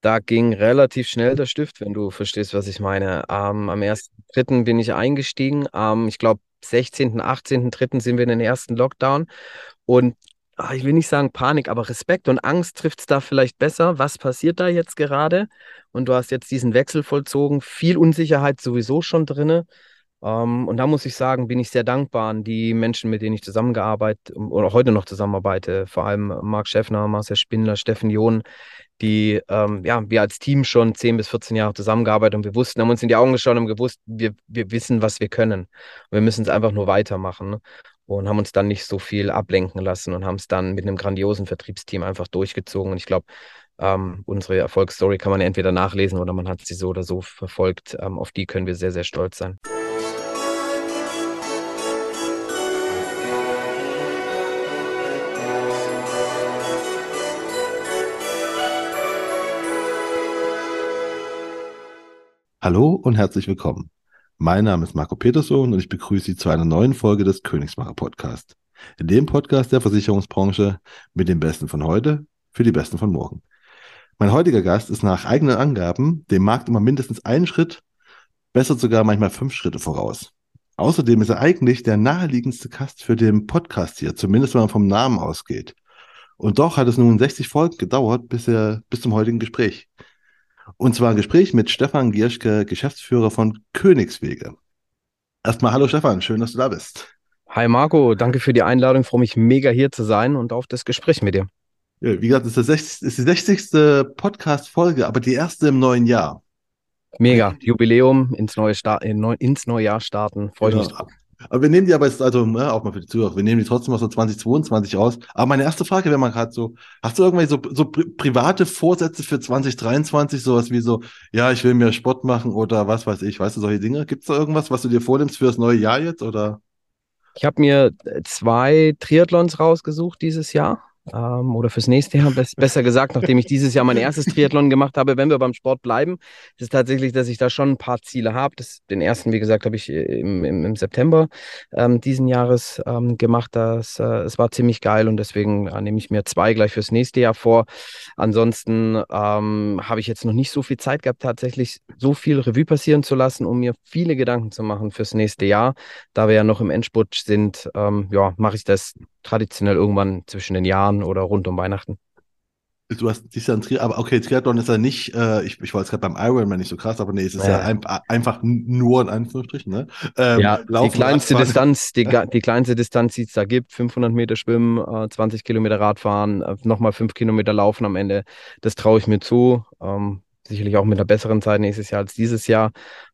Da ging relativ schnell der Stift, wenn du verstehst, was ich meine. Ähm, am 1.3. bin ich eingestiegen. Ähm, ich glaube, 16., 18.3. sind wir in den ersten Lockdown. Und ach, ich will nicht sagen Panik, aber Respekt und Angst trifft es da vielleicht besser. Was passiert da jetzt gerade? Und du hast jetzt diesen Wechsel vollzogen. Viel Unsicherheit sowieso schon drin. Ähm, und da muss ich sagen, bin ich sehr dankbar an die Menschen, mit denen ich zusammengearbeitet oder heute noch zusammenarbeite. Vor allem Marc Schäffner, Marcel Spindler, Steffen John, die ähm, ja, wir als Team schon 10 bis 14 Jahre zusammengearbeitet und wir wussten, haben uns in die Augen geschaut und gewusst, wir, wir wissen, was wir können. Wir müssen es einfach nur weitermachen. Ne? Und haben uns dann nicht so viel ablenken lassen und haben es dann mit einem grandiosen Vertriebsteam einfach durchgezogen. Und ich glaube, ähm, unsere Erfolgsstory kann man entweder nachlesen oder man hat sie so oder so verfolgt. Ähm, auf die können wir sehr, sehr stolz sein. Hallo und herzlich willkommen. Mein Name ist Marco Peterson und ich begrüße Sie zu einer neuen Folge des Königsmacher Podcast. In dem Podcast der Versicherungsbranche mit den Besten von heute für die Besten von morgen. Mein heutiger Gast ist nach eigenen Angaben dem Markt immer mindestens einen Schritt, besser sogar manchmal fünf Schritte voraus. Außerdem ist er eigentlich der naheliegendste Gast für den Podcast hier, zumindest wenn man vom Namen ausgeht. Und doch hat es nun 60 Folgen gedauert bis, er, bis zum heutigen Gespräch. Und zwar ein Gespräch mit Stefan Gierschke, Geschäftsführer von Königswege. Erstmal hallo Stefan, schön, dass du da bist. Hi Marco, danke für die Einladung. Ich freue mich mega hier zu sein und auf das Gespräch mit dir. Ja, wie gesagt, es ist, 60, ist die 60. Podcast-Folge, aber die erste im neuen Jahr. Mega, Jubiläum ins neue, Sta ins neue Jahr starten. Freue genau. mich drauf. Aber wir nehmen die aber jetzt, also ne, auch mal für die Zuhörer, wir nehmen die trotzdem aus so 2022 aus. Aber meine erste Frage wäre mal gerade so, hast du irgendwelche so, so pri private Vorsätze für 2023, sowas wie so, ja, ich will mir Sport machen oder was weiß ich, weißt du, solche Dinge? Gibt es da irgendwas, was du dir vornimmst für das neue Jahr jetzt oder? Ich habe mir zwei Triathlons rausgesucht dieses Jahr ähm, oder fürs nächste Jahr, besser gesagt, nachdem ich dieses Jahr mein erstes Triathlon gemacht habe, wenn wir beim Sport bleiben, ist tatsächlich, dass ich da schon ein paar Ziele habe. den ersten, wie gesagt, habe ich äh, im, im, im September ähm, diesen Jahres ähm, gemacht. Das, äh, es war ziemlich geil und deswegen äh, nehme ich mir zwei gleich fürs nächste Jahr vor. Ansonsten ähm, habe ich jetzt noch nicht so viel Zeit gehabt, tatsächlich so viel Revue passieren zu lassen, um mir viele Gedanken zu machen fürs nächste Jahr. Da wir ja noch im Endspurt sind, ähm, ja, mache ich das traditionell irgendwann zwischen den Jahren oder rund um Weihnachten. Du hast dich Triathlon, aber okay, Triathlon ist ja nicht, äh, ich, ich war jetzt gerade beim Ironman nicht so krass, aber nee, es ist ja, ja ein, einfach nur in Anführungsstrichen, ne? Ähm, ja, die kleinste Distanz, die, die kleinste Distanz, die es da gibt, 500 Meter Schwimmen, äh, 20 Kilometer Radfahren, äh, nochmal 5 Kilometer Laufen am Ende, das traue ich mir zu. Ähm, sicherlich auch mit einer besseren Zeit nächstes Jahr als dieses Jahr.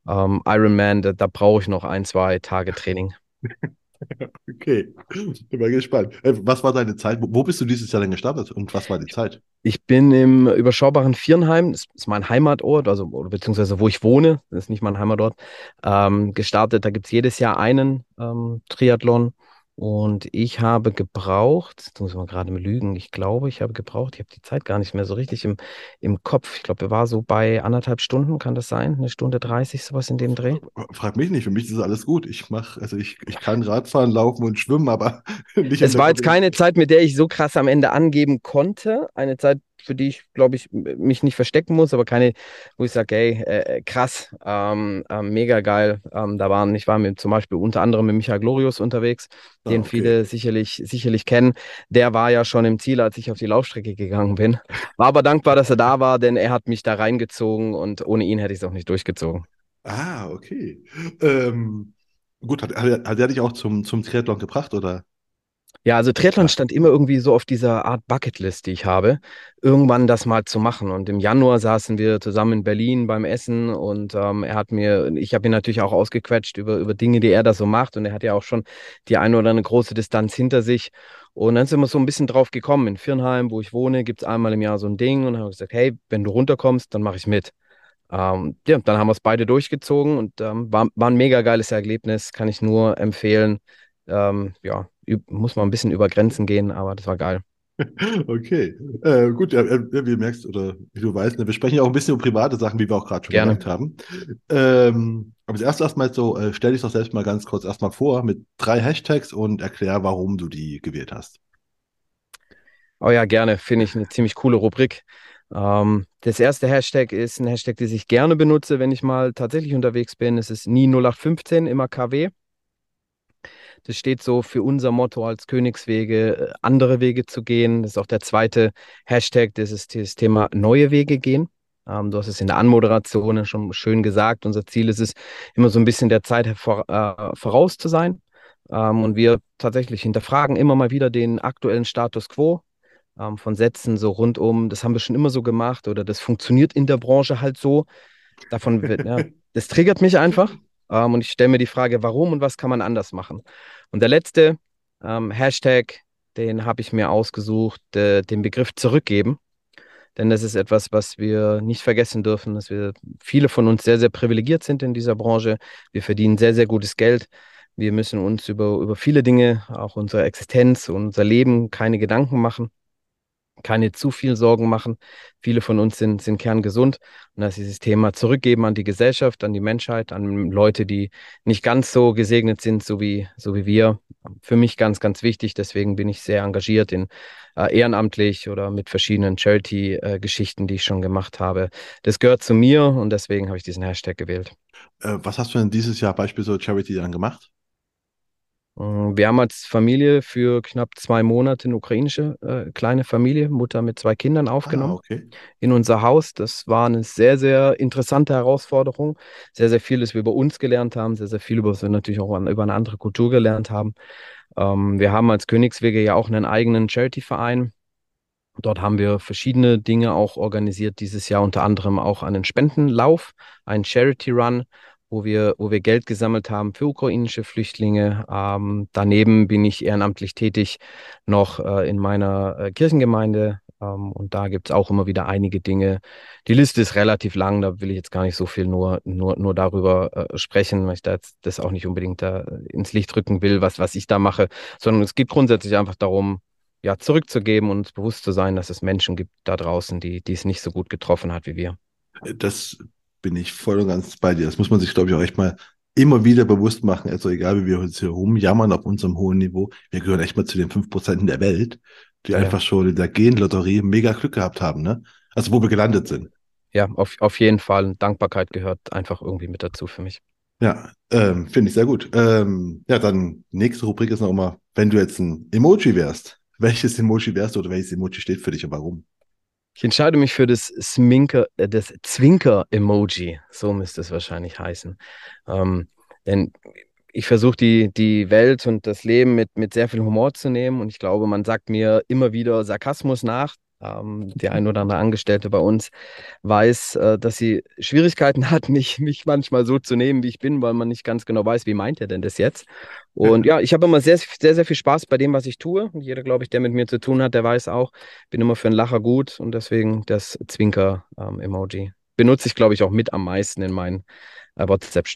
Ähm, Ironman, da, da brauche ich noch ein, zwei Tage Training. Okay, bin mal gespannt. Äh, was war deine Zeit? Wo bist du dieses Jahr denn gestartet und was war die Zeit? Ich bin im überschaubaren Viernheim, das ist mein Heimatort, also beziehungsweise wo ich wohne, das ist nicht mein Heimatort, ähm, gestartet. Da gibt es jedes Jahr einen ähm, Triathlon. Und ich habe gebraucht, jetzt muss man gerade mal lügen, ich glaube, ich habe gebraucht, ich habe die Zeit gar nicht mehr so richtig im, im Kopf. Ich glaube, wir waren so bei anderthalb Stunden, kann das sein? Eine Stunde 30, sowas in dem Dreh? Frag mich nicht, für mich ist alles gut. Ich mache, also ich, ich kann Radfahren, laufen und schwimmen, aber nicht. Es war jetzt keine Zeit, mit der ich so krass am Ende angeben konnte. Eine Zeit, für die ich, glaube ich, mich nicht verstecken muss, aber keine, wo ich sage, ey, äh, äh, krass, ähm, äh, mega geil. Ähm, da waren, ich war mit, zum Beispiel unter anderem mit Michael Glorius unterwegs, ah, den okay. viele sicherlich, sicherlich kennen. Der war ja schon im Ziel, als ich auf die Laufstrecke gegangen bin. War aber dankbar, dass er da war, denn er hat mich da reingezogen und ohne ihn hätte ich es auch nicht durchgezogen. Ah, okay. Ähm, gut, hat, hat, hat er dich auch zum, zum Triathlon gebracht, oder? Ja, also Triathlon stand immer irgendwie so auf dieser Art Bucketlist, die ich habe, irgendwann das mal zu machen. Und im Januar saßen wir zusammen in Berlin beim Essen und ähm, er hat mir, ich habe ihn natürlich auch ausgequetscht über, über Dinge, die er da so macht. Und er hat ja auch schon die eine oder eine große Distanz hinter sich. Und dann sind wir so ein bisschen drauf gekommen. In Firnheim, wo ich wohne, gibt es einmal im Jahr so ein Ding. Und dann habe ich gesagt, hey, wenn du runterkommst, dann mache ich mit. Ähm, ja, dann haben wir es beide durchgezogen und ähm, war, war ein mega geiles Erlebnis, kann ich nur empfehlen. Ähm, ja, muss man ein bisschen über Grenzen gehen, aber das war geil. Okay, äh, gut, ja, wie du merkst oder wie du weißt, ne, wir sprechen ja auch ein bisschen über private Sachen, wie wir auch gerade schon Gerne. gesagt haben. Ähm, aber das erste erstmal so, äh, stell dich doch selbst mal ganz kurz erstmal vor mit drei Hashtags und erklär, warum du die gewählt hast. Oh ja, gerne, finde ich eine ziemlich coole Rubrik. Ähm, das erste Hashtag ist ein Hashtag, den ich gerne benutze, wenn ich mal tatsächlich unterwegs bin. Es ist nie 0815, immer KW. Das steht so für unser Motto als Königswege, äh, andere Wege zu gehen. Das ist auch der zweite Hashtag, das ist das Thema neue Wege gehen. Ähm, du hast es in der Anmoderation schon schön gesagt. Unser Ziel ist es, immer so ein bisschen der Zeit vor, äh, voraus zu sein. Ähm, und wir tatsächlich hinterfragen immer mal wieder den aktuellen Status quo ähm, von Sätzen so rundum. Das haben wir schon immer so gemacht oder das funktioniert in der Branche halt so. Davon wird, ja, das triggert mich einfach. Ähm, und ich stelle mir die Frage, warum und was kann man anders machen? Und der letzte ähm, Hashtag, den habe ich mir ausgesucht, äh, den Begriff zurückgeben. Denn das ist etwas, was wir nicht vergessen dürfen, dass wir viele von uns sehr, sehr privilegiert sind in dieser Branche. Wir verdienen sehr, sehr gutes Geld. Wir müssen uns über, über viele Dinge, auch unsere Existenz unser Leben, keine Gedanken machen keine zu viel Sorgen machen. Viele von uns sind, sind kerngesund. Und das ist dieses Thema zurückgeben an die Gesellschaft, an die Menschheit, an Leute, die nicht ganz so gesegnet sind, so wie, so wie wir. Für mich ganz, ganz wichtig. Deswegen bin ich sehr engagiert in äh, ehrenamtlich oder mit verschiedenen Charity-Geschichten, äh, die ich schon gemacht habe. Das gehört zu mir und deswegen habe ich diesen Hashtag gewählt. Äh, was hast du denn dieses Jahr beispielsweise Charity dann gemacht? Mm, wir haben als Familie für knapp zwei Monate eine ukrainische äh, kleine Familie, Mutter mit zwei Kindern aufgenommen ah, okay. in unser Haus. Das war eine sehr, sehr interessante Herausforderung. Sehr, sehr viel, das wir über uns gelernt haben, sehr, sehr viel, über, was wir natürlich auch über eine andere Kultur gelernt haben. Ähm, wir haben als Königswege ja auch einen eigenen Charity-Verein. Dort haben wir verschiedene Dinge auch organisiert dieses Jahr, unter anderem auch einen Spendenlauf, einen Charity Run, wo wir, wo wir Geld gesammelt haben für ukrainische Flüchtlinge. Ähm, daneben bin ich ehrenamtlich tätig noch äh, in meiner äh, Kirchengemeinde. Ähm, und da gibt es auch immer wieder einige Dinge. Die Liste ist relativ lang, da will ich jetzt gar nicht so viel nur, nur, nur darüber äh, sprechen, weil ich da jetzt das auch nicht unbedingt da ins Licht rücken will, was, was ich da mache, sondern es geht grundsätzlich einfach darum, ja, zurückzugeben und bewusst zu sein, dass es Menschen gibt da draußen, die, die es nicht so gut getroffen hat wie wir. Das bin ich voll und ganz bei dir. Das muss man sich, glaube ich, auch echt mal immer wieder bewusst machen. Also egal, wie wir uns hier rumjammern auf unserem hohen Niveau, wir gehören echt mal zu den 5% der Welt, die ja. einfach schon in der Genlotterie mega Glück gehabt haben, ne? Also wo wir gelandet sind. Ja, auf, auf jeden Fall. Dankbarkeit gehört einfach irgendwie mit dazu für mich. Ja, ähm, finde ich sehr gut. Ähm, ja, dann nächste Rubrik ist noch immer, wenn du jetzt ein Emoji wärst, welches Emoji wärst du oder welches Emoji steht für dich und warum? Ich entscheide mich für das Sminker, äh, das Zwinker-Emoji. So müsste es wahrscheinlich heißen. Ähm, denn ich versuche die, die Welt und das Leben mit, mit sehr viel Humor zu nehmen. Und ich glaube, man sagt mir immer wieder Sarkasmus nach. Ähm, der ein oder andere Angestellte bei uns weiß, äh, dass sie Schwierigkeiten hat, mich, mich manchmal so zu nehmen, wie ich bin, weil man nicht ganz genau weiß, wie meint er denn das jetzt. Und ja, ich habe immer sehr, sehr, sehr viel Spaß bei dem, was ich tue. Und jeder, glaube ich, der mit mir zu tun hat, der weiß auch, bin immer für einen Lacher gut und deswegen das Zwinker-Emoji. Ähm, Benutze ich, glaube ich, auch mit am meisten in meinen äh, WhatsApp.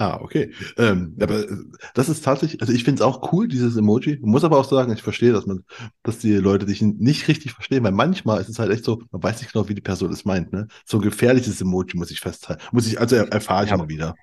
Ah, okay. Ähm, aber äh, das ist tatsächlich, also ich finde es auch cool, dieses Emoji. Man muss aber auch sagen, ich verstehe, dass man, dass die Leute dich nicht richtig verstehen, weil manchmal ist es halt echt so, man weiß nicht genau, wie die Person es meint, ne? So ein gefährliches Emoji muss ich festhalten. Muss ich, also erfahre ich ja. mal wieder.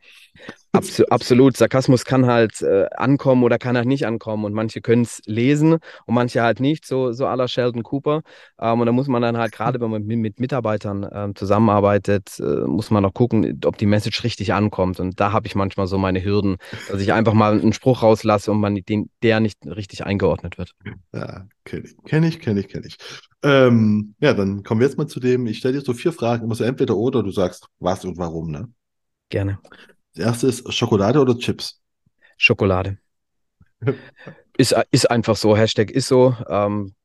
Abs absolut. Sarkasmus kann halt äh, ankommen oder kann halt nicht ankommen. Und manche können es lesen und manche halt nicht, so, so aller Sheldon Cooper. Ähm, und da muss man dann halt, gerade wenn man mit, mit Mitarbeitern ähm, zusammenarbeitet, äh, muss man auch gucken, ob die Message richtig ankommt. Und da habe ich manchmal so meine Hürden, dass ich einfach mal einen Spruch rauslasse und man den, der nicht richtig eingeordnet wird. Ja, kenne ich, kenne ich, kenne ich, kenne ich. Ähm, ja, dann kommen wir jetzt mal zu dem, ich stelle dir so vier Fragen, immer so entweder oder, du sagst was und warum, ne? Gerne. Das erste ist Schokolade oder Chips? Schokolade. ist, ist einfach so. Hashtag ist so. Ähm,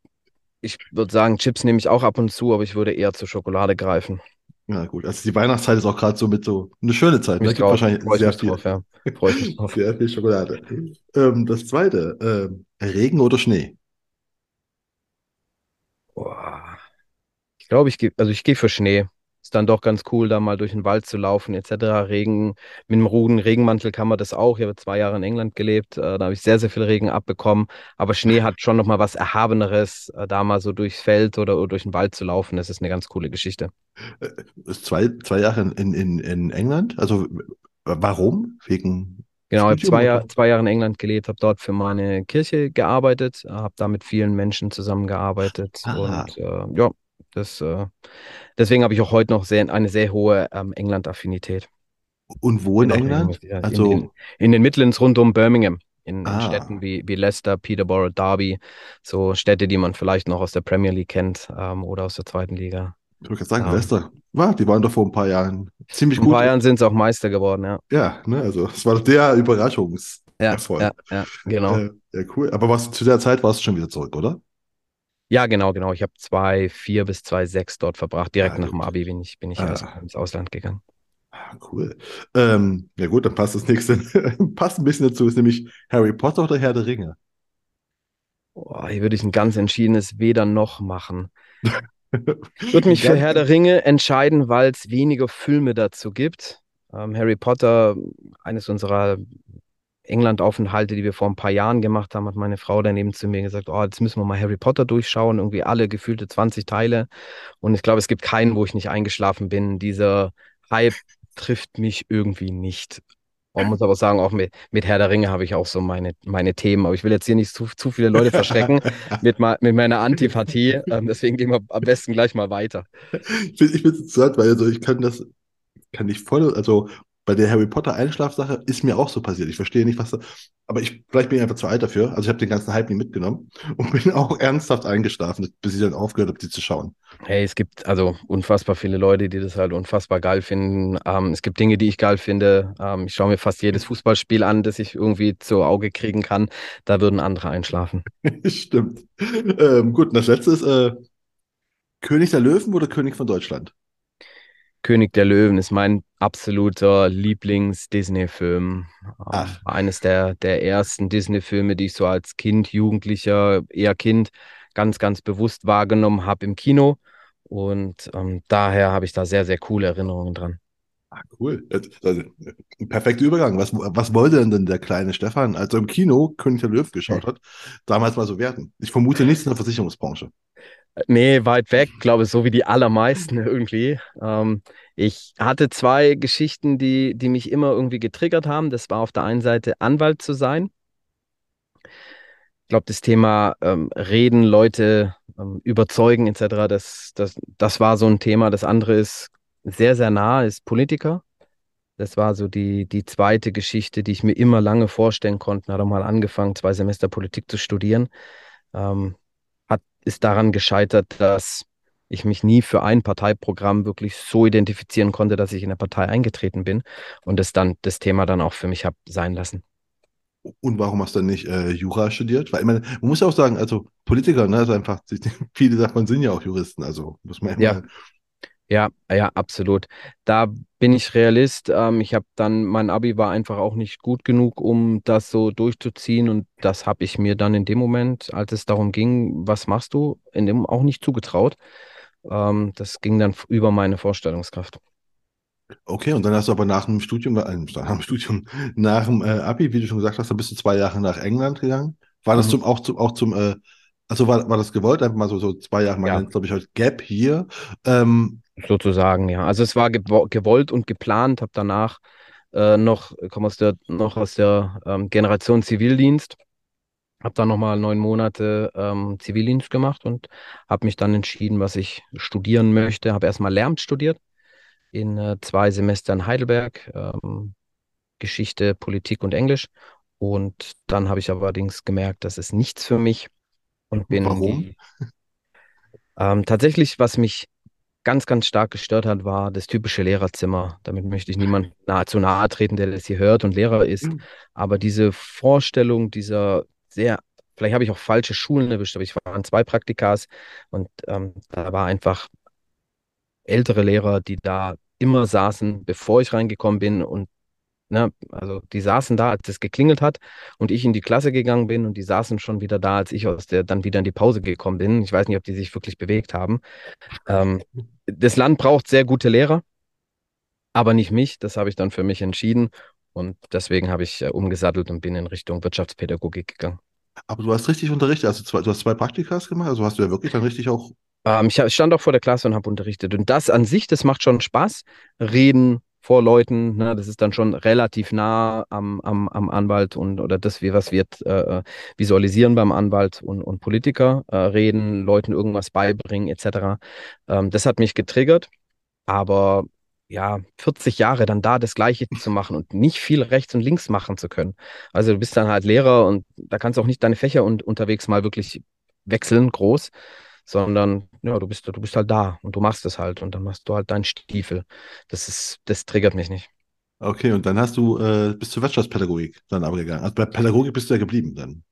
ich würde sagen, Chips nehme ich auch ab und zu, aber ich würde eher zur Schokolade greifen. Ja, gut. Also die Weihnachtszeit ist auch gerade so mit so eine schöne Zeit. Ne? gibt wahrscheinlich sehr viel. Drauf, ja. Freue ich mich drauf. sehr viel Schokolade. Ähm, das zweite, ähm, Regen oder Schnee? Boah. Ich glaube, ich gehe, also ich gehe für Schnee ist dann doch ganz cool, da mal durch den Wald zu laufen, etc. Regen, mit einem ruhigen Regenmantel kann man das auch. Ich habe zwei Jahre in England gelebt, äh, da habe ich sehr, sehr viel Regen abbekommen. Aber Schnee hat schon nochmal was Erhabeneres, äh, da mal so durchs Feld oder, oder, durch den Wald zu laufen. Das ist eine ganz coole Geschichte. Äh, zwei, zwei Jahre in, in, in England? Also warum? Wegen Genau, ich habe zwei, Jahr, zwei Jahre in England gelebt, habe dort für meine Kirche gearbeitet, habe da mit vielen Menschen zusammengearbeitet ah. und äh, ja, Das, äh, deswegen habe ich auch heute noch sehr, eine sehr hohe ähm, England-Affinität. Und wo in auch England? regelmäßig, ja, in, Also, in, in den Midlands rund um Birmingham, in, in Städten ah, wie, wie Leicester, Peterborough, Derby, so Städte, die man vielleicht noch aus der Premier League kennt ähm, oder aus der zweiten Liga. ich wollte gerade sagen, Ähm, Leicester, war, die waren doch vor ein paar Jahren ziemlich vor ein gut. paar Jahren sind sie auch Meister geworden, ja. Ja, ne, also es war der Ja, ja, Überraschungserfolg. ja, genau. Äh, ja, cool. Aber was, zu der Zeit warst du schon wieder zurück, oder? Ja, genau, genau. Ich habe zwei, vier bis zwei, sechs dort verbracht. Ah, Direkt nach dem. Abi bin ich, bin ich Ah, ins Ausland gegangen. ah, cool. Ähm, ja gut, dann passt das nächste, passt ein bisschen dazu, ist nämlich Harry Potter oder Herr der Ringe. Boah, hier würde ich ein ganz entschiedenes Weder noch machen. Ich würde mich für Herr der Ringe entscheiden, weil es weniger Filme dazu gibt. Ähm, Harry Potter, eines unserer England-Aufenthalte, die wir vor ein paar Jahren gemacht haben, hat meine Frau daneben zu mir gesagt, oh, jetzt müssen wir mal Harry Potter durchschauen, irgendwie alle gefühlte 20 Teile. Und ich glaube, es gibt keinen, wo ich nicht eingeschlafen bin. Dieser Hype trifft mich irgendwie nicht. Man muss aber sagen, auch mit, mit Herr der Ringe habe ich auch so meine, meine Themen. Aber ich will jetzt hier nicht zu, zu viele Leute verschrecken mit, ma- mit meiner Antipathie. Ähm, deswegen gehen wir am besten gleich mal weiter. ich bin, ich bin so satt, weil also ich kann das, kann ich voll, also bei der Harry Potter Einschlafsache ist mir auch so passiert. Ich verstehe nicht, was da, aber ich, vielleicht bin ich einfach zu alt dafür. Also ich habe den ganzen Hype nie mitgenommen und bin auch ernsthaft eingeschlafen, bis ich dann aufgehört habe, die zu schauen. Hey, es gibt also unfassbar viele Leute, die das halt unfassbar geil finden. Ähm, es gibt Dinge, die ich geil finde. Ähm, ich schaue mir fast jedes Fußballspiel an, das ich irgendwie zu Auge kriegen kann. Da würden andere einschlafen. Stimmt. Ähm, gut, und das letzte ist äh, König der Löwen oder König von Deutschland? König der Löwen ist mein absoluter Lieblings-Disney-Film. Ähm, Ach, eines der, der ersten Disney-Filme, die ich so als Kind, Jugendlicher, eher Kind ganz, ganz bewusst wahrgenommen habe im Kino. Und ähm, daher habe ich da sehr, sehr coole Erinnerungen dran. ah, cool. Also, ein perfekter Übergang. Was, was wollte denn, denn der kleine Stefan, als er im Kino König der Löwen geschaut hat, damals mal so werden? Ich vermute nichts in der Versicherungsbranche. Nee, weit weg, glaube ich, so wie die allermeisten irgendwie. Ähm, ich hatte zwei Geschichten, die, die mich immer irgendwie getriggert haben. Das war auf der einen Seite Anwalt zu sein. Ich glaube, das Thema ähm, Reden, Leute ähm, überzeugen etc., das, das, das war so ein Thema. Das andere ist sehr, sehr nah, ist Politiker. Das war so die, die zweite Geschichte, die ich mir immer lange vorstellen konnte. Hat auch mal angefangen, zwei Semester Politik zu studieren. Ähm, ist daran gescheitert, dass ich mich nie für ein Parteiprogramm wirklich so identifizieren konnte, dass ich in eine Partei eingetreten bin und das dann das Thema dann auch für mich habe sein lassen. Und warum hast du dann nicht äh, Jura studiert? Weil ich meine, man muss ja auch sagen, also Politiker, ne, also einfach, viele sagt man, sind ja auch Juristen, also muss man Ja, immer. Ja, ja, absolut. Da bin ich Realist. Ähm, ich habe dann, mein Abi war einfach auch nicht gut genug, um das so durchzuziehen und das habe ich mir dann in dem Moment, als es darum ging, was machst du, in dem auch nicht zugetraut. Ähm, das ging dann über meine Vorstellungskraft. Okay, und dann hast du aber nach dem Studium, äh, nach dem Studium, nach dem äh, Abi, wie du schon gesagt hast, dann bist du zwei Jahre nach England gegangen. War das Mhm. zum, auch zum, auch zum, äh, also war, war das gewollt, einfach mal so, so zwei Jahre, man Ja, nennt glaube ich, heute Gap hier. Ähm, sozusagen, ja. Also es war gewo- gewollt und geplant, habe danach äh, noch, komme aus der, noch aus der ähm, Generation Zivildienst, habe dann nochmal neun Monate ähm, Zivildienst gemacht und habe mich dann entschieden, was ich studieren möchte. Habe erstmal Lehramt studiert in äh, zwei Semestern Heidelberg, ähm, Geschichte, Politik und Englisch. Und dann habe ich allerdings gemerkt, das ist nichts für mich und bin warum? die ähm, tatsächlich, was mich ganz, ganz stark gestört hat, war das typische Lehrerzimmer. Damit möchte ich niemand nahe, zu nahe treten, der das hier hört und Lehrer ist. Aber diese Vorstellung dieser sehr, vielleicht habe ich auch falsche Schulen erwischt, aber ich war an zwei Praktikas und ähm, da war einfach ältere Lehrer, die da immer saßen, bevor ich reingekommen bin und Ne, also die saßen da, als es geklingelt hat und ich in die Klasse gegangen bin und die saßen schon wieder da, als ich aus der dann wieder in die Pause gekommen bin. Ich weiß nicht, ob die sich wirklich bewegt haben. Ähm, das Land braucht sehr gute Lehrer, aber nicht mich. Das habe ich dann für mich entschieden und deswegen habe ich äh, umgesattelt und bin in Richtung Wirtschaftspädagogik gegangen. Aber du hast richtig unterrichtet, also zwei, du hast zwei Praktikas gemacht, also hast du ja wirklich dann richtig auch, Ähm, ich stand auch vor der Klasse und habe unterrichtet und das an sich, das macht schon Spaß. Reden vor Leuten. Ne? Das ist dann schon relativ nah am, am, am Anwalt und oder das, was wir äh, visualisieren beim Anwalt und, und Politiker äh, reden, Leuten irgendwas beibringen, etc. Ähm, das hat mich getriggert. Aber ja, 40 Jahre dann da das Gleiche zu machen und nicht viel rechts und links machen zu können. Also du bist dann halt Lehrer und da kannst du auch nicht deine Fächer und unterwegs mal wirklich wechseln, groß, sondern ja, du bist, du bist halt da und du machst es halt und dann machst du halt deinen Stiefel. Das ist, das triggert mich nicht. Okay, und dann hast du äh, bis zur Wirtschaftspädagogik dann aber gegangen. Also bei Pädagogik bist du ja geblieben dann.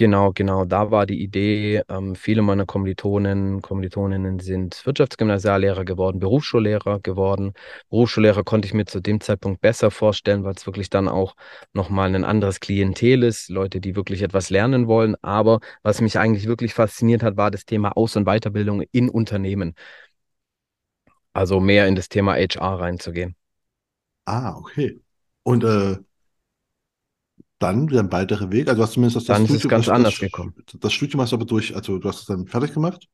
Genau, genau. Da war die Idee, ähm, viele meiner Kommilitonen, Kommilitoninnen sind Wirtschaftsgymnasiallehrer geworden, Berufsschullehrer geworden. Berufsschullehrer konnte ich mir zu dem Zeitpunkt besser vorstellen, weil es wirklich dann auch nochmal ein anderes Klientel ist, Leute, die wirklich etwas lernen wollen. Aber was mich eigentlich wirklich fasziniert hat, war das Thema Aus- und Weiterbildung in Unternehmen. Also mehr in das Thema HR reinzugehen. Ah, okay. Und äh, dann wieder ein weiterer Weg. Also hast du zumindest das, Dann das ist es Studium, ganz das, anders das, gekommen. das Studium hast du aber durch, also du hast es dann fertig gemacht?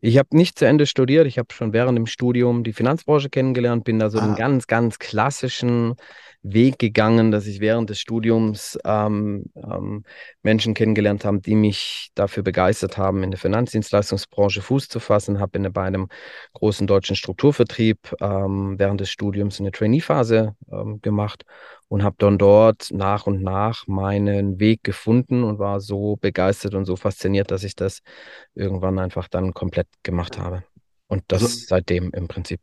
Ich habe nicht zu Ende studiert. Ich habe schon während dem Studium die Finanzbranche kennengelernt, bin da so den Ah, ganz, ganz klassischen Weg gegangen, dass ich während des Studiums ähm, ähm, Menschen kennengelernt habe, die mich dafür begeistert haben, in der Finanzdienstleistungsbranche Fuß zu fassen. Habe in, bei einem großen deutschen Strukturvertrieb ähm, während des Studiums eine Trainee-Phase ähm, gemacht und habe dann dort nach und nach meinen Weg gefunden und war so begeistert und so fasziniert, dass ich das irgendwann einfach dann komplett gemacht habe. Und also das seitdem im Prinzip.